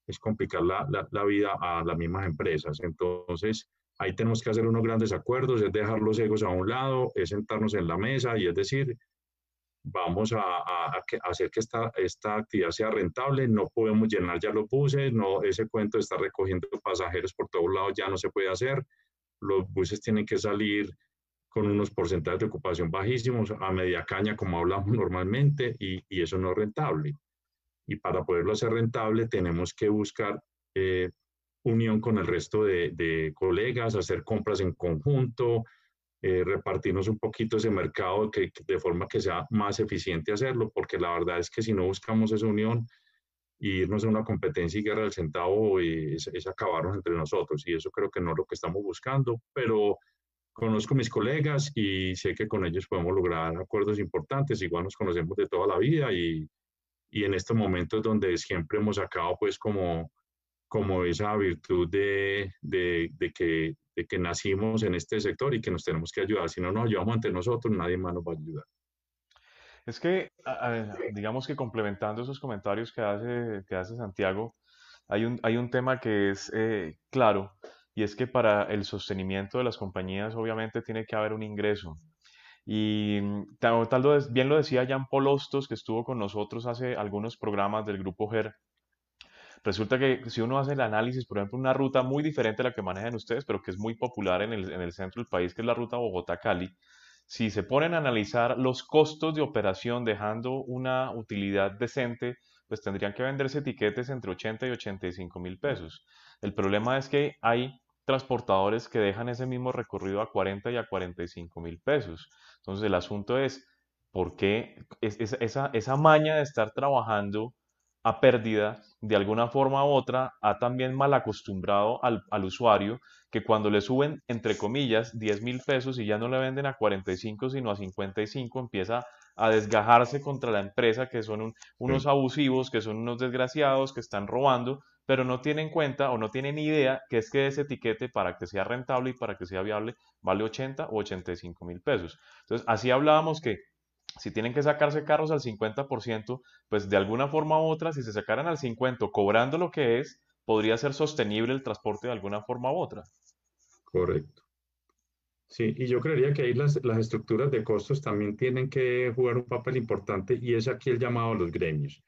es complicar la, la, la vida a las mismas empresas. Entonces, Ahí tenemos que hacer unos grandes acuerdos, es dejar los egos a un lado, es sentarnos en la mesa y es decir, vamos a, hacer que esta, esta actividad sea rentable, no podemos llenar ya los buses, no, ese cuento de estar recogiendo pasajeros por todos lados ya no se puede hacer, los buses tienen que salir con unos porcentajes de ocupación bajísimos, a media caña como hablamos normalmente, y, y eso no es rentable. Y para poderlo hacer rentable tenemos que buscar eh, unión con el resto de, colegas, hacer compras en conjunto, eh, repartirnos un poquito ese mercado que, de forma que sea más eficiente hacerlo, porque la verdad es que si no buscamos esa unión, irnos a una competencia y guerra del centavo es, es acabarnos entre nosotros y eso creo que no es lo que estamos buscando, pero conozco mis colegas y sé que con ellos podemos lograr acuerdos importantes, igual nos conocemos de toda la vida y, y en estos momentos donde siempre hemos sacado pues como como esa virtud de, de, de, que, de que nacimos en este sector y que nos tenemos que ayudar. Si no nos ayudamos entre nosotros, nadie más nos va a ayudar. Es que, digamos que complementando esos comentarios que hace, que hace Santiago, hay un, hay un tema que es eh, claro, y es que para el sostenimiento de las compañías obviamente tiene que haber un ingreso. Y tal, tal vez, bien lo decía Jan Paul que estuvo con nosotros hace algunos programas del grupo GER, Resulta que si uno hace el análisis, por ejemplo, una ruta muy diferente a la que manejan ustedes, pero que es muy popular en el, en el centro del país, que es la ruta Bogotá-Cali, si se ponen a analizar los costos de operación dejando una utilidad decente, pues tendrían que venderse etiquetes entre 80 y 85 mil pesos. El problema es que hay transportadores que dejan ese mismo recorrido a 40 y a 45 mil pesos. Entonces el asunto es, ¿por qué esa, esa maña de estar trabajando a pérdida, de alguna forma u otra, ha también mal acostumbrado al, al usuario que cuando le suben, entre comillas, 10 mil pesos y ya no le venden a 45, sino a 55, empieza a desgajarse contra la empresa, que son unos abusivos, que son unos desgraciados, que están robando, pero no tienen cuenta o no tienen idea que es que ese etiquete para que sea rentable y para que sea viable vale 80 o 85 mil pesos. Entonces, así hablábamos que si tienen que sacarse carros al 50%, pues de alguna forma u otra, si se sacaran al 50% cobrando lo que es, podría ser sostenible el transporte de alguna forma u otra. Correcto. Sí, y yo creería que ahí las, las estructuras de costos también tienen que jugar un papel importante y es aquí el llamado a los gremios.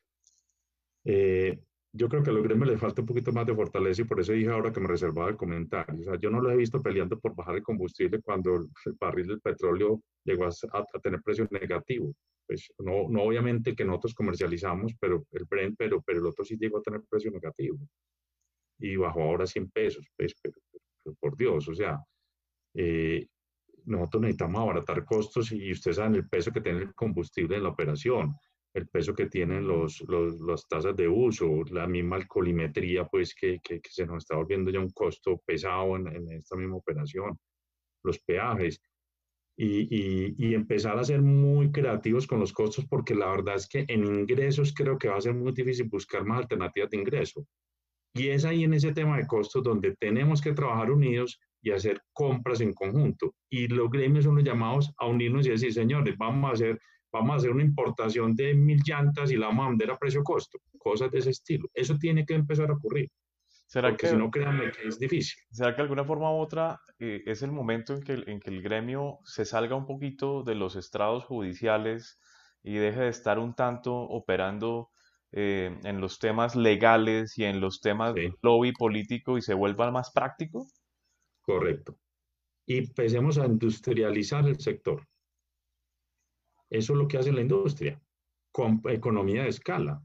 Eh, yo creo que a los gremios les falta un poquito más de fortaleza y por eso dije ahora que me reservaba el comentario. O sea, yo no los he visto peleando por bajar el combustible cuando el barril del petróleo llegó a, tener precio negativo. Pues no, no obviamente que nosotros comercializamos, pero el Brent, pero, pero el otro sí llegó a tener precio negativo. Y bajó ahora 100 pesos, pues, pero, por Dios, o sea, eh, nosotros necesitamos abaratar costos y ustedes saben el peso que tiene el combustible en la operación el peso que tienen los, los, las tasas de uso, la misma alcoholimetría, pues que, que, se nos está volviendo ya un costo pesado en, en esta misma operación, los peajes. Y, y, y, empezar a ser muy creativos con los costos, porque la verdad es que en ingresos creo que va a ser muy difícil buscar más alternativas de ingreso. Y es ahí en ese tema de costos donde tenemos que trabajar unidos y hacer compras en conjunto. Y los gremios son los llamados a unirnos y decir, señores, vamos a hacer vamos a hacer una importación de mil llantas y la vamos a vender a precio costo, cosas de ese estilo. Eso tiene que empezar a ocurrir. ¿Será que, si no, créanme que es difícil. ¿Será que de alguna forma u otra eh, es el momento en que, en que el gremio se salga un poquito de los estrados judiciales y deje de estar un tanto operando eh, en los temas legales y en los temas de lobby político y se vuelva más práctico? Correcto. Y empecemos a industrializar el sector. Eso es lo que hace la industria, con economía de escala.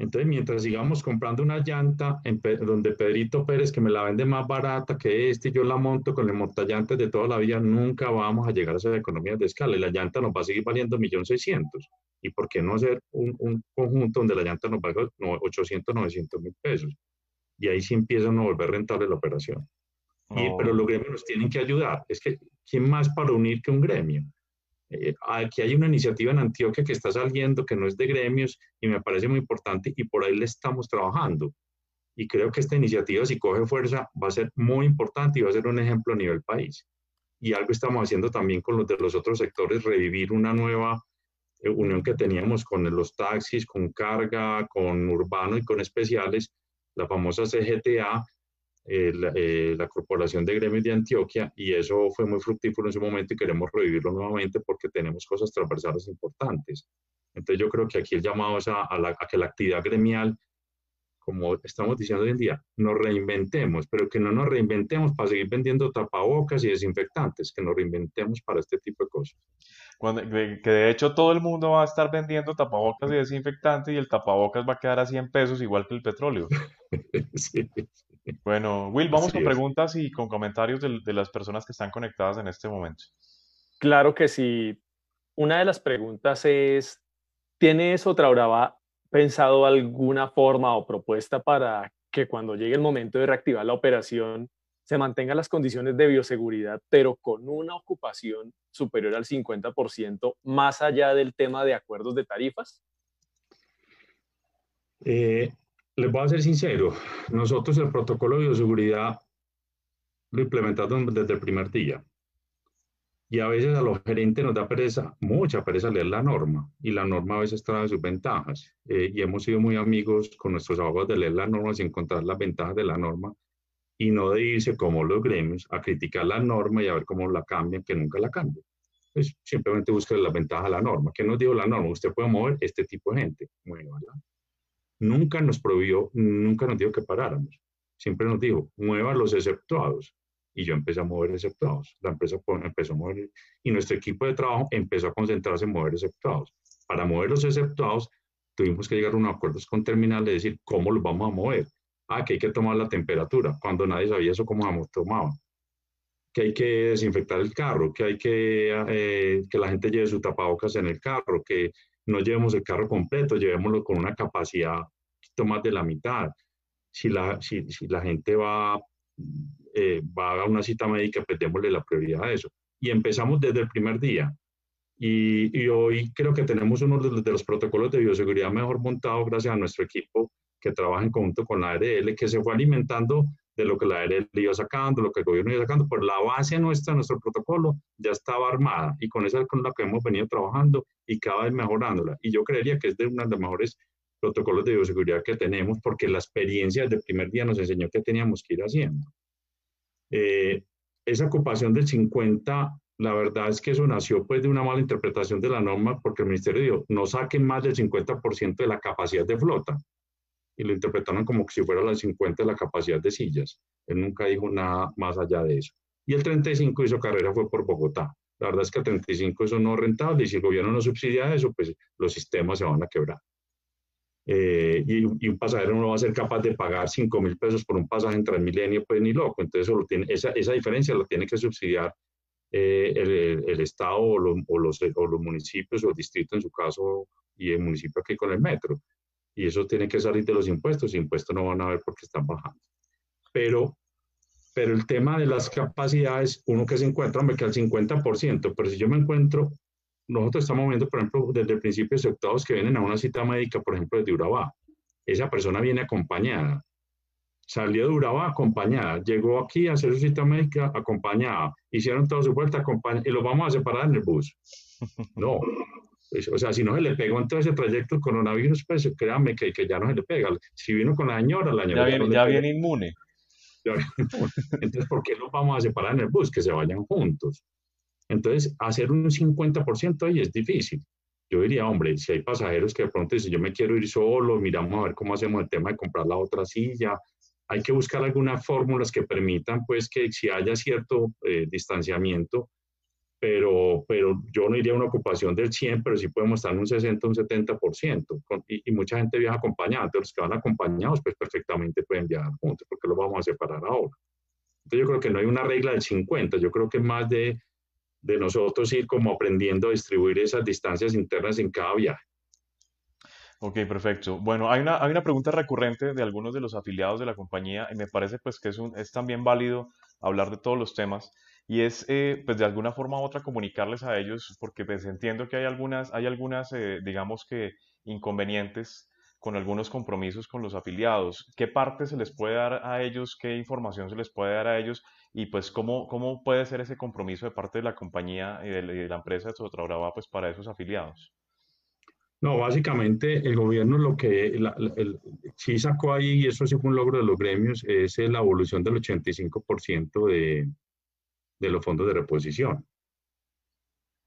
Entonces, mientras sigamos comprando una llanta en donde Pedrito Pérez, que me la vende más barata que este, yo la monto con el montallantes de toda la vida, nunca vamos a llegar a esa economía de escala. Y la llanta nos va a seguir valiendo 1.600.000. ¿Y por qué no hacer un, conjunto donde la llanta nos valga 800, 900 mil pesos? Y ahí sí empieza a volver rentable la operación. Y, pero los gremios nos tienen que ayudar. Es que, ¿quién más para unir que un gremio? Eh, aquí hay una iniciativa en Antioquia que está saliendo, que no es de gremios y me parece muy importante y por ahí le estamos trabajando. Y creo que esta iniciativa, si coge fuerza, va a ser muy importante y va a ser un ejemplo a nivel país. Y algo estamos haciendo también con los de los otros sectores, revivir una nueva eh, unión que teníamos con los taxis, con carga, con urbano y con especiales, la famosa CGTA, eh, eh, la, Corporación de Gremios de Antioquia y eso fue muy fructífero en su momento y queremos revivirlo nuevamente porque tenemos cosas transversales importantes. Entonces yo creo que aquí el llamado es a, a, que la actividad gremial, como estamos diciendo hoy en día, nos reinventemos, pero que no nos reinventemos para seguir vendiendo tapabocas y desinfectantes, que nos reinventemos para este tipo de cosas. Cuando, que de hecho todo el mundo va a estar vendiendo tapabocas y desinfectantes y el tapabocas va a quedar a 100 pesos igual que el petróleo. sí. Bueno, Will, vamos con preguntas y con comentarios de, las personas que están conectadas en este momento. Claro que sí. Una de las preguntas es, ¿tienes otra brava pensado alguna forma o propuesta para que cuando llegue el momento de reactivar la operación se mantengan las condiciones de bioseguridad, pero con una ocupación superior al 50% más allá del tema de acuerdos de tarifas? Eh, les voy a ser sincero, nosotros el protocolo de bioseguridad lo implementamos desde el primer día. Y a veces a los gerentes nos da pereza, mucha pereza leer la norma, y la norma a veces trae sus ventajas. Eh, y hemos sido muy amigos con nuestros abogados de leer las normas y encontrar las ventajas de la norma, y no de irse como los gremios a criticar la norma y a ver cómo la cambian, que nunca la cambian. Pues simplemente busquen las ventajas de la norma. ¿Qué nos dijo la norma? Usted puede mover este tipo de gente. Bueno, ¿verdad? Nunca nos prohibió, nunca nos dijo que paráramos. Siempre nos dijo, mueva los exceptuados. Y yo empecé a mover exceptuados. La empresa empezó a mover y nuestro equipo de trabajo empezó a concentrarse en mover exceptuados. Para mover los exceptuados, tuvimos que llegar a un acuerdo con terminal de decir cómo los vamos a mover. Ah, que hay que tomar la temperatura, cuando nadie sabía eso cómo se tomaba. Que hay que desinfectar el carro, que hay que eh, que la gente lleve su tapabocas en el carro, que no llevemos el carro completo, llevémoslo con una capacidad un poquito más de la mitad. Si la, si, si la gente va, eh, va a una cita médica, pues démosle la prioridad a eso. Y empezamos desde el primer día. Y, hoy creo que tenemos uno de los, protocolos de bioseguridad mejor montados gracias a nuestro equipo que trabaja en conjunto con la ARL, que se fue alimentando de lo que la ARL iba sacando, lo que el gobierno iba sacando, pero la base nuestra, nuestro protocolo, ya estaba armada y con esa es con la que hemos venido trabajando y cada vez mejorándola. Y yo creería que es de uno de los mejores protocolos de bioseguridad que tenemos porque la experiencia desde el primer día nos enseñó que teníamos que ir haciendo. Eh, esa ocupación del 50 la verdad es que eso nació pues de una mala interpretación de la norma porque el ministerio dijo, no saquen más del 50% de la capacidad de flota. Y lo interpretaron como que si fuera la 50 de la capacidad de sillas. Él nunca dijo nada más allá de eso. Y el 35 hizo carrera fue por Bogotá. La verdad es que el 35 eso no es rentable y si el gobierno no subsidia eso, pues los sistemas se van a quebrar. Eh, y, un pasajero no va a ser capaz de pagar 5 mil pesos por un pasaje en Transmilenio, pues ni loco. Entonces lo tiene, esa, esa diferencia la tiene que subsidiar eh, el, Estado o, los, o, los, municipios o el distrito en su caso y el municipio aquí con el metro. Y eso tiene que salir de los impuestos. Impuestos no van a ver porque están bajando. Pero, pero el tema de las capacidades, uno que se encuentra, me queda el 50%, pero si yo me encuentro, nosotros estamos viendo, por ejemplo, desde el principio aceptados que vienen a una cita médica, por ejemplo, desde Urabá. Esa persona viene acompañada salió de Urabá acompañada, llegó aquí a hacer su cita médica acompañada, hicieron toda su vuelta acompañada y lo vamos a separar en el bus. No, o sea, si no se le pegó en todo ese trayecto el coronavirus, pues créanme que, que ya no se le pega. Si vino con la señora, la señora... Ya, viene, ya viene inmune. Entonces, ¿por qué los vamos a separar en el bus? Que se vayan juntos. Entonces, hacer un 50% ahí es difícil. Yo diría, hombre, si hay pasajeros que de pronto dicen, yo me quiero ir solo, miramos a ver cómo hacemos el tema de comprar la otra silla, hay que buscar algunas fórmulas que permitan pues que si haya cierto eh, distanciamiento, pero, pero yo no iría a una ocupación del 100, pero sí podemos estar en un 60, un 70%, y, y mucha gente viaja acompañada, entonces los que van acompañados pues perfectamente pueden viajar juntos, porque lo vamos a separar ahora. Entonces yo creo que no hay una regla del 50, yo creo que es más de, de nosotros ir como aprendiendo a distribuir esas distancias internas en cada viaje. Ok, perfecto. Bueno, hay una, hay una pregunta recurrente de algunos de los afiliados de la compañía y me parece pues que es, un, es también válido hablar de todos los temas y es eh, pues de alguna forma u otra comunicarles a ellos porque pues entiendo que hay algunas, hay algunas eh, digamos que inconvenientes con algunos compromisos con los afiliados. ¿Qué parte se les puede dar a ellos? ¿Qué información se les puede dar a ellos? Y pues cómo, cómo puede ser ese compromiso de parte de la compañía y de, la empresa de Sotrabra pues para esos afiliados? No, básicamente el gobierno lo que el, sí sacó ahí, y eso sí fue un logro de los gremios, es la evolución del 85% de, de los fondos de reposición.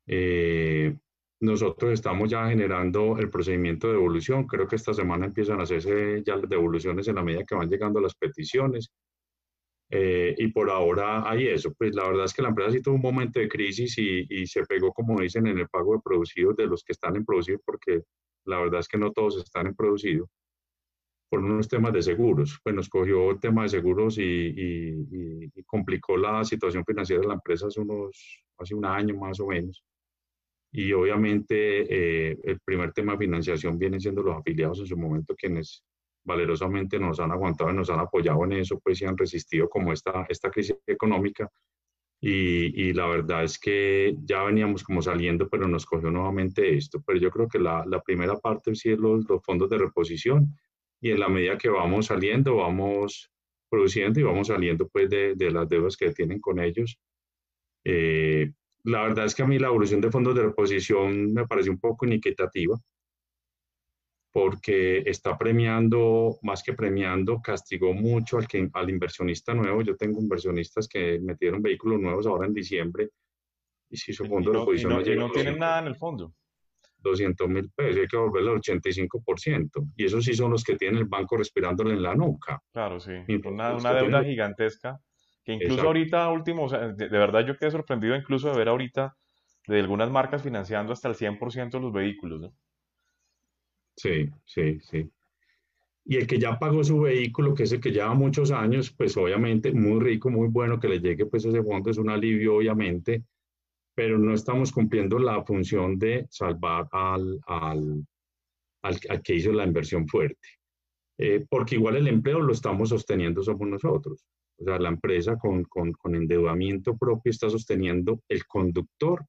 Eh, nosotros estamos ya generando el procedimiento de devolución. Creo que esta semana empiezan a hacerse ya las devoluciones en la medida que van llegando las peticiones. Eh, y por ahora hay eso. Pues la verdad es que la empresa sí tuvo un momento de crisis y, se pegó, como dicen, en el pago de producidos de los que están en producido, porque la verdad es que no todos están en producido, por unos temas de seguros. Pues nos cogió tema de seguros y, y, y, complicó la situación financiera de la empresa hace, unos, hace un año más o menos. Y obviamente eh, el primer tema de financiación viene siendo los afiliados en su momento, quienes valerosamente nos han aguantado y nos han apoyado en eso, pues y han resistido como esta, esta crisis económica. Y, y, la verdad es que ya veníamos como saliendo, pero nos cogió nuevamente esto. Pero yo creo que la, la primera parte sí es los, los, fondos de reposición y en la medida que vamos saliendo, vamos produciendo y vamos saliendo pues de, de las deudas que tienen con ellos. Eh, la verdad es que a mí la evolución de fondos de reposición me parece un poco inequitativa porque está premiando, más que premiando, castigó mucho al, que, al inversionista nuevo. Yo tengo inversionistas que metieron vehículos nuevos ahora en diciembre y si su fondo de reposición no, no, no tienen nada en el fondo. 200 mil pesos, hay que volverlo al 85%. Y esos sí son los que tienen el banco respirándole en la nuca. Claro, sí. Una, una deuda gigantesca que incluso ahorita último, de, de, verdad yo quedé sorprendido incluso de ver ahorita de algunas marcas financiando hasta el 100% de los vehículos. ¿no? Sí, sí, sí. Y el que ya pagó su vehículo, que es el que lleva muchos años, pues obviamente muy rico, muy bueno que le llegue pues ese fondo, es un alivio obviamente, pero no estamos cumpliendo la función de salvar al, al, al, que hizo la inversión fuerte. Eh, porque igual el empleo lo estamos sosteniendo somos nosotros. O sea, la empresa con, con, con endeudamiento propio está sosteniendo el conductor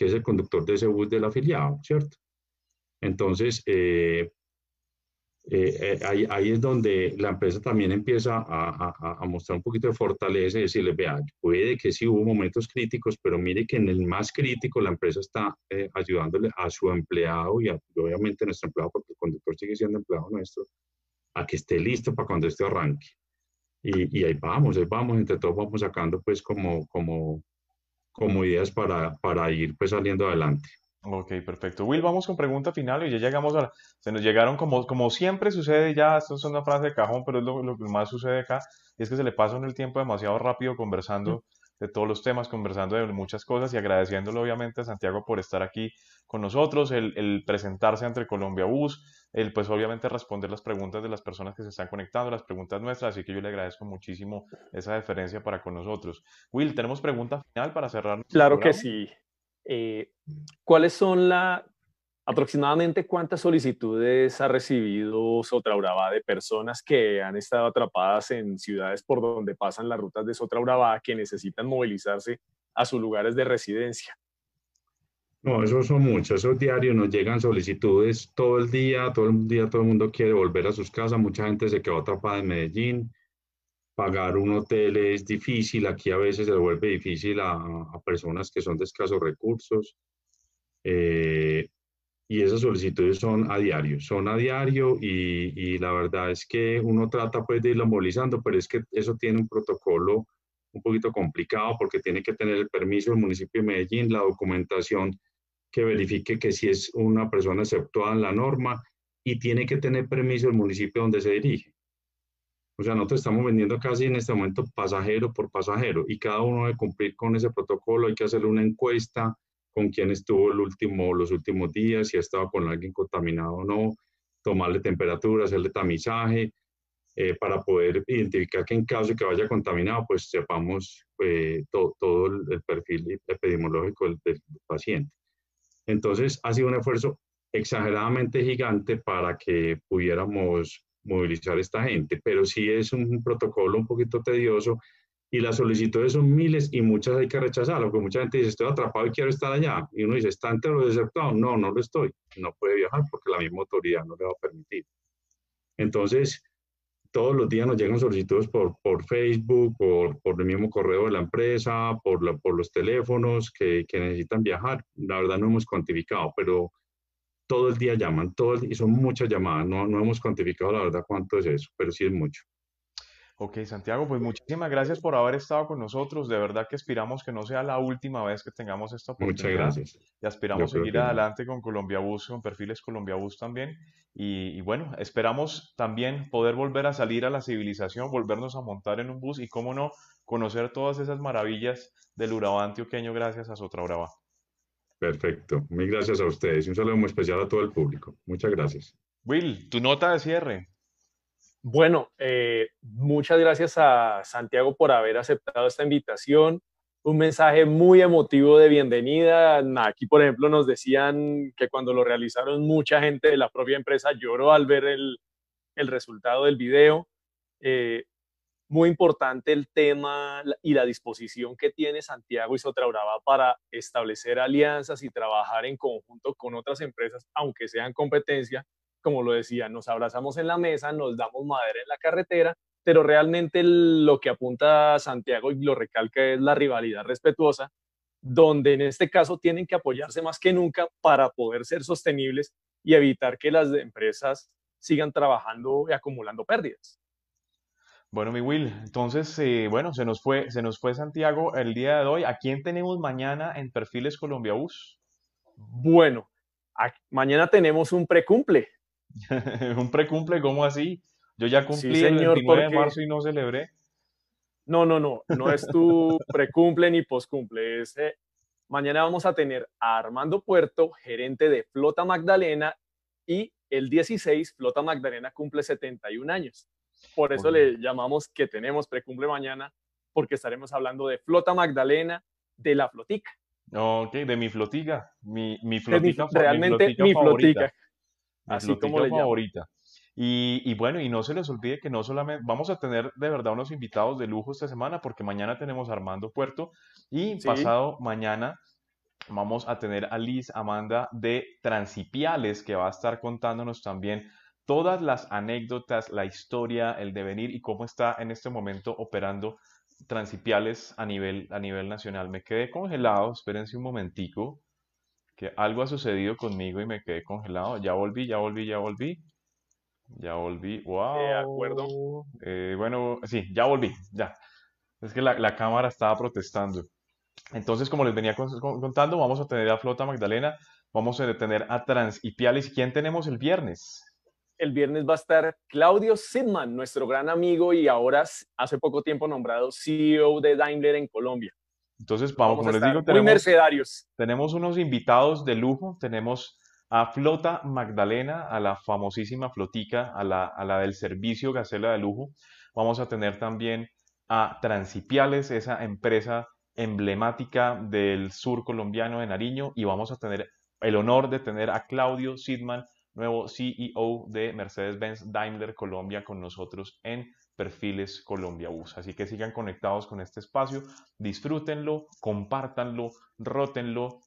que es el conductor de ese bus del afiliado, ¿cierto? Entonces, eh, eh, ahí, ahí, es donde la empresa también empieza a, a, a, mostrar un poquito de fortaleza y decirle, vea, puede que sí hubo momentos críticos, pero mire que en el más crítico la empresa está eh, ayudándole a su empleado y, obviamente a nuestro empleado, porque el conductor sigue siendo empleado nuestro, a que esté listo para cuando este arranque. Y, y, ahí vamos, ahí vamos, entre todos vamos sacando pues como, como, como ideas para, para ir pues saliendo adelante. Ok, perfecto. Will, vamos con pregunta final y ya llegamos a... se nos llegaron como, como siempre sucede ya, esto es una frase de cajón, pero es lo, lo que más sucede acá, es que se le pasa en el tiempo demasiado rápido conversando de todos los temas, conversando de muchas cosas y agradeciéndole obviamente a Santiago por estar aquí con nosotros, el, el, presentarse ante Colombia Bus, el pues obviamente responder las preguntas de las personas que se están conectando, las preguntas nuestras, así que yo le agradezco muchísimo esa deferencia para con nosotros. Will, ¿tenemos pregunta final para cerrar? Claro que sí. Eh, ¿Cuáles son la, aproximadamente cuántas solicitudes ha recibido Sotraurabá de personas que han estado atrapadas en ciudades por donde pasan las rutas de Sotraurabá que necesitan movilizarse a sus lugares de residencia? No, esos son muchos, esos diarios nos llegan solicitudes todo el día, todo el día todo el mundo quiere volver a sus casas, mucha gente se quedó atrapada en Medellín, pagar un hotel es difícil, aquí a veces se vuelve difícil a, a personas que son de escasos recursos. Eh, y esas solicitudes son a diario, son a diario y, y, la verdad es que uno trata pues de irlo movilizando, pero es que eso tiene un protocolo un poquito complicado porque tiene que tener el permiso del municipio de Medellín, la documentación que verifique que si es una persona exceptuada en la norma y tiene que tener permiso del municipio donde se dirige. O sea, nosotros estamos vendiendo casi en este momento pasajero por pasajero y cada uno debe cumplir con ese protocolo. Hay que hacerle una encuesta con quién estuvo el último, los últimos días, si ha estado con alguien contaminado o no, tomarle temperatura, hacerle tamizaje, eh, para poder identificar que en caso de que vaya contaminado, pues sepamos eh, to, todo el perfil epidemiológico del, del paciente. Entonces, ha sido un esfuerzo exageradamente gigante para que pudiéramos movilizar a esta gente, pero sí es un protocolo un poquito tedioso y las solicitudes son miles y muchas hay que rechazarlo, porque mucha gente dice, estoy atrapado y quiero estar allá. Y uno dice, ¿está entre los desertados? No, no lo estoy. No puede viajar porque la misma autoridad no le va a permitir. Entonces, todos los días nos llegan solicitudes por, por Facebook, por, por el mismo correo de la empresa, por, la, por los teléfonos que, que necesitan viajar. La verdad no hemos cuantificado, pero todo el día llaman, todo el, y son muchas llamadas, no, no hemos cuantificado la verdad cuánto es eso, pero sí es mucho. Ok, Santiago, pues muchísimas gracias por haber estado con nosotros. De verdad que aspiramos que no sea la última vez que tengamos esta oportunidad. Muchas gracias. Y aspiramos seguir adelante con Colombia Bus, con perfiles Colombia Bus también. Y, y, bueno, esperamos también poder volver a salir a la civilización, volvernos a montar en un bus y, cómo no, conocer todas esas maravillas del Urabá antioqueño gracias a Sotra Urabá. Perfecto. Mil gracias a ustedes. Un saludo muy especial a todo el público. Muchas gracias. Will, tu nota de cierre. Bueno, eh, muchas gracias a Santiago por haber aceptado esta invitación. Un mensaje muy emotivo de bienvenida. Aquí, por ejemplo, nos decían que cuando lo realizaron, mucha gente de la propia empresa lloró al ver el, el resultado del video. Eh, muy importante el tema y la disposición que tiene Santiago y Sotrauraba para establecer alianzas y trabajar en conjunto con otras empresas, aunque sean competencia. Como lo decía, nos abrazamos en la mesa, nos damos madera en la carretera, pero realmente lo que apunta Santiago y lo recalca es la rivalidad respetuosa, donde en este caso tienen que apoyarse más que nunca para poder ser sostenibles y evitar que las empresas sigan trabajando y acumulando pérdidas. Bueno, mi Will, entonces, eh, bueno, se nos fue, se nos fue Santiago el día de hoy. ¿A quién tenemos mañana en Perfiles Colombia Bus? Bueno, a, mañana tenemos un precumple. ¿Un precumple? ¿Cómo así? Yo ya cumplí sí, señor, el 29 porque... de marzo y no celebré. No, no, no, no es tu precumple ni poscumple. Es, eh, mañana vamos a tener a Armando Puerto, gerente de Flota Magdalena, y el 16, Flota Magdalena cumple 71 años. Por eso le llamamos que tenemos precumple mañana, porque estaremos hablando de Flota Magdalena, de la flotica. Ok, de mi flotica, mi, mi flotica, mi, realmente mi flotica, mi flotica mi así flotica como le favorita. Y, y, bueno, y no se les olvide que no solamente vamos a tener de verdad unos invitados de lujo esta semana, porque mañana tenemos a Armando Puerto y sí. pasado mañana Vamos a tener a Liz Amanda de Transipiales que va a estar contándonos también todas las anécdotas, la historia, el devenir y cómo está en este momento operando Transipiales a nivel, a nivel nacional. Me quedé congelado, espérense un momentico, que algo ha sucedido conmigo y me quedé congelado. Ya volví, ya volví, ya volví. Ya volví, wow. De acuerdo. Eh, bueno, sí, ya volví, ya. Es que la, la cámara estaba protestando. Entonces, como les venía contando, vamos a tener a Flota Magdalena, vamos a tener a Trans y Pialis. ¿Quién tenemos el viernes? El viernes va a estar Claudio Sidman, nuestro gran amigo y ahora hace poco tiempo nombrado CEO de Daimler en Colombia. Entonces, vamos, como les digo, tenemos, tenemos unos invitados de lujo. Tenemos a Flota Magdalena, a la famosísima Flotica, a la, a la del servicio Gacela de lujo. Vamos a tener también a Transipiales, esa empresa emblemática del sur colombiano de Nariño y vamos a tener el honor de tener a Claudio Sidman, nuevo CEO de Mercedes-Benz Daimler Colombia con nosotros en Perfiles Colombia Bus. Así que sigan conectados con este espacio, disfrútenlo, compártanlo, rótenlo,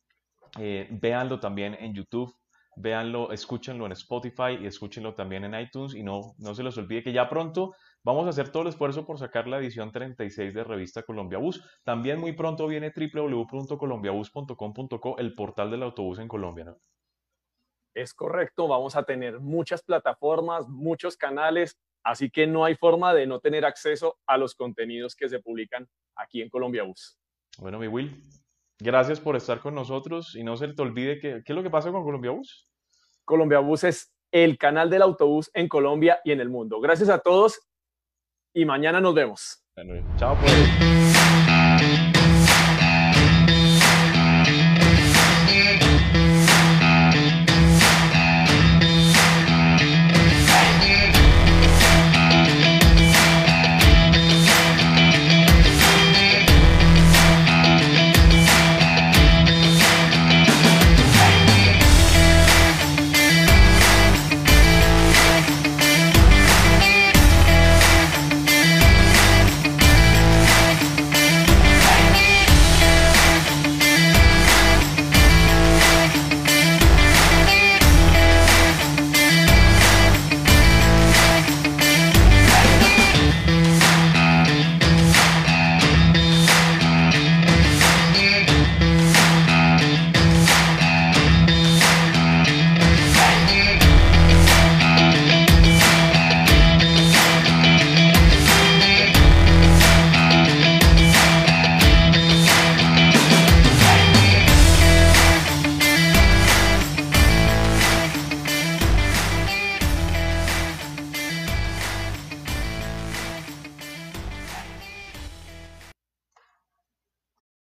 eh, véanlo también en YouTube, véanlo, escúchenlo en Spotify y escúchenlo también en iTunes y no, no se les olvide que ya pronto Vamos a hacer todo el esfuerzo por sacar la edición 36 de Revista Colombia Bus. También muy pronto viene www.colombiabus.com.co, el portal del autobús en Colombia. Es correcto, vamos a tener muchas plataformas, muchos canales, así que no hay forma de no tener acceso a los contenidos que se publican aquí en Colombia Bus. Bueno, mi Will, gracias por estar con nosotros y no se te olvide que, qué es lo que pasa con Colombia Bus. Colombia Bus es el canal del autobús en Colombia y en el mundo. Gracias a todos y mañana nos vemos. chao pues.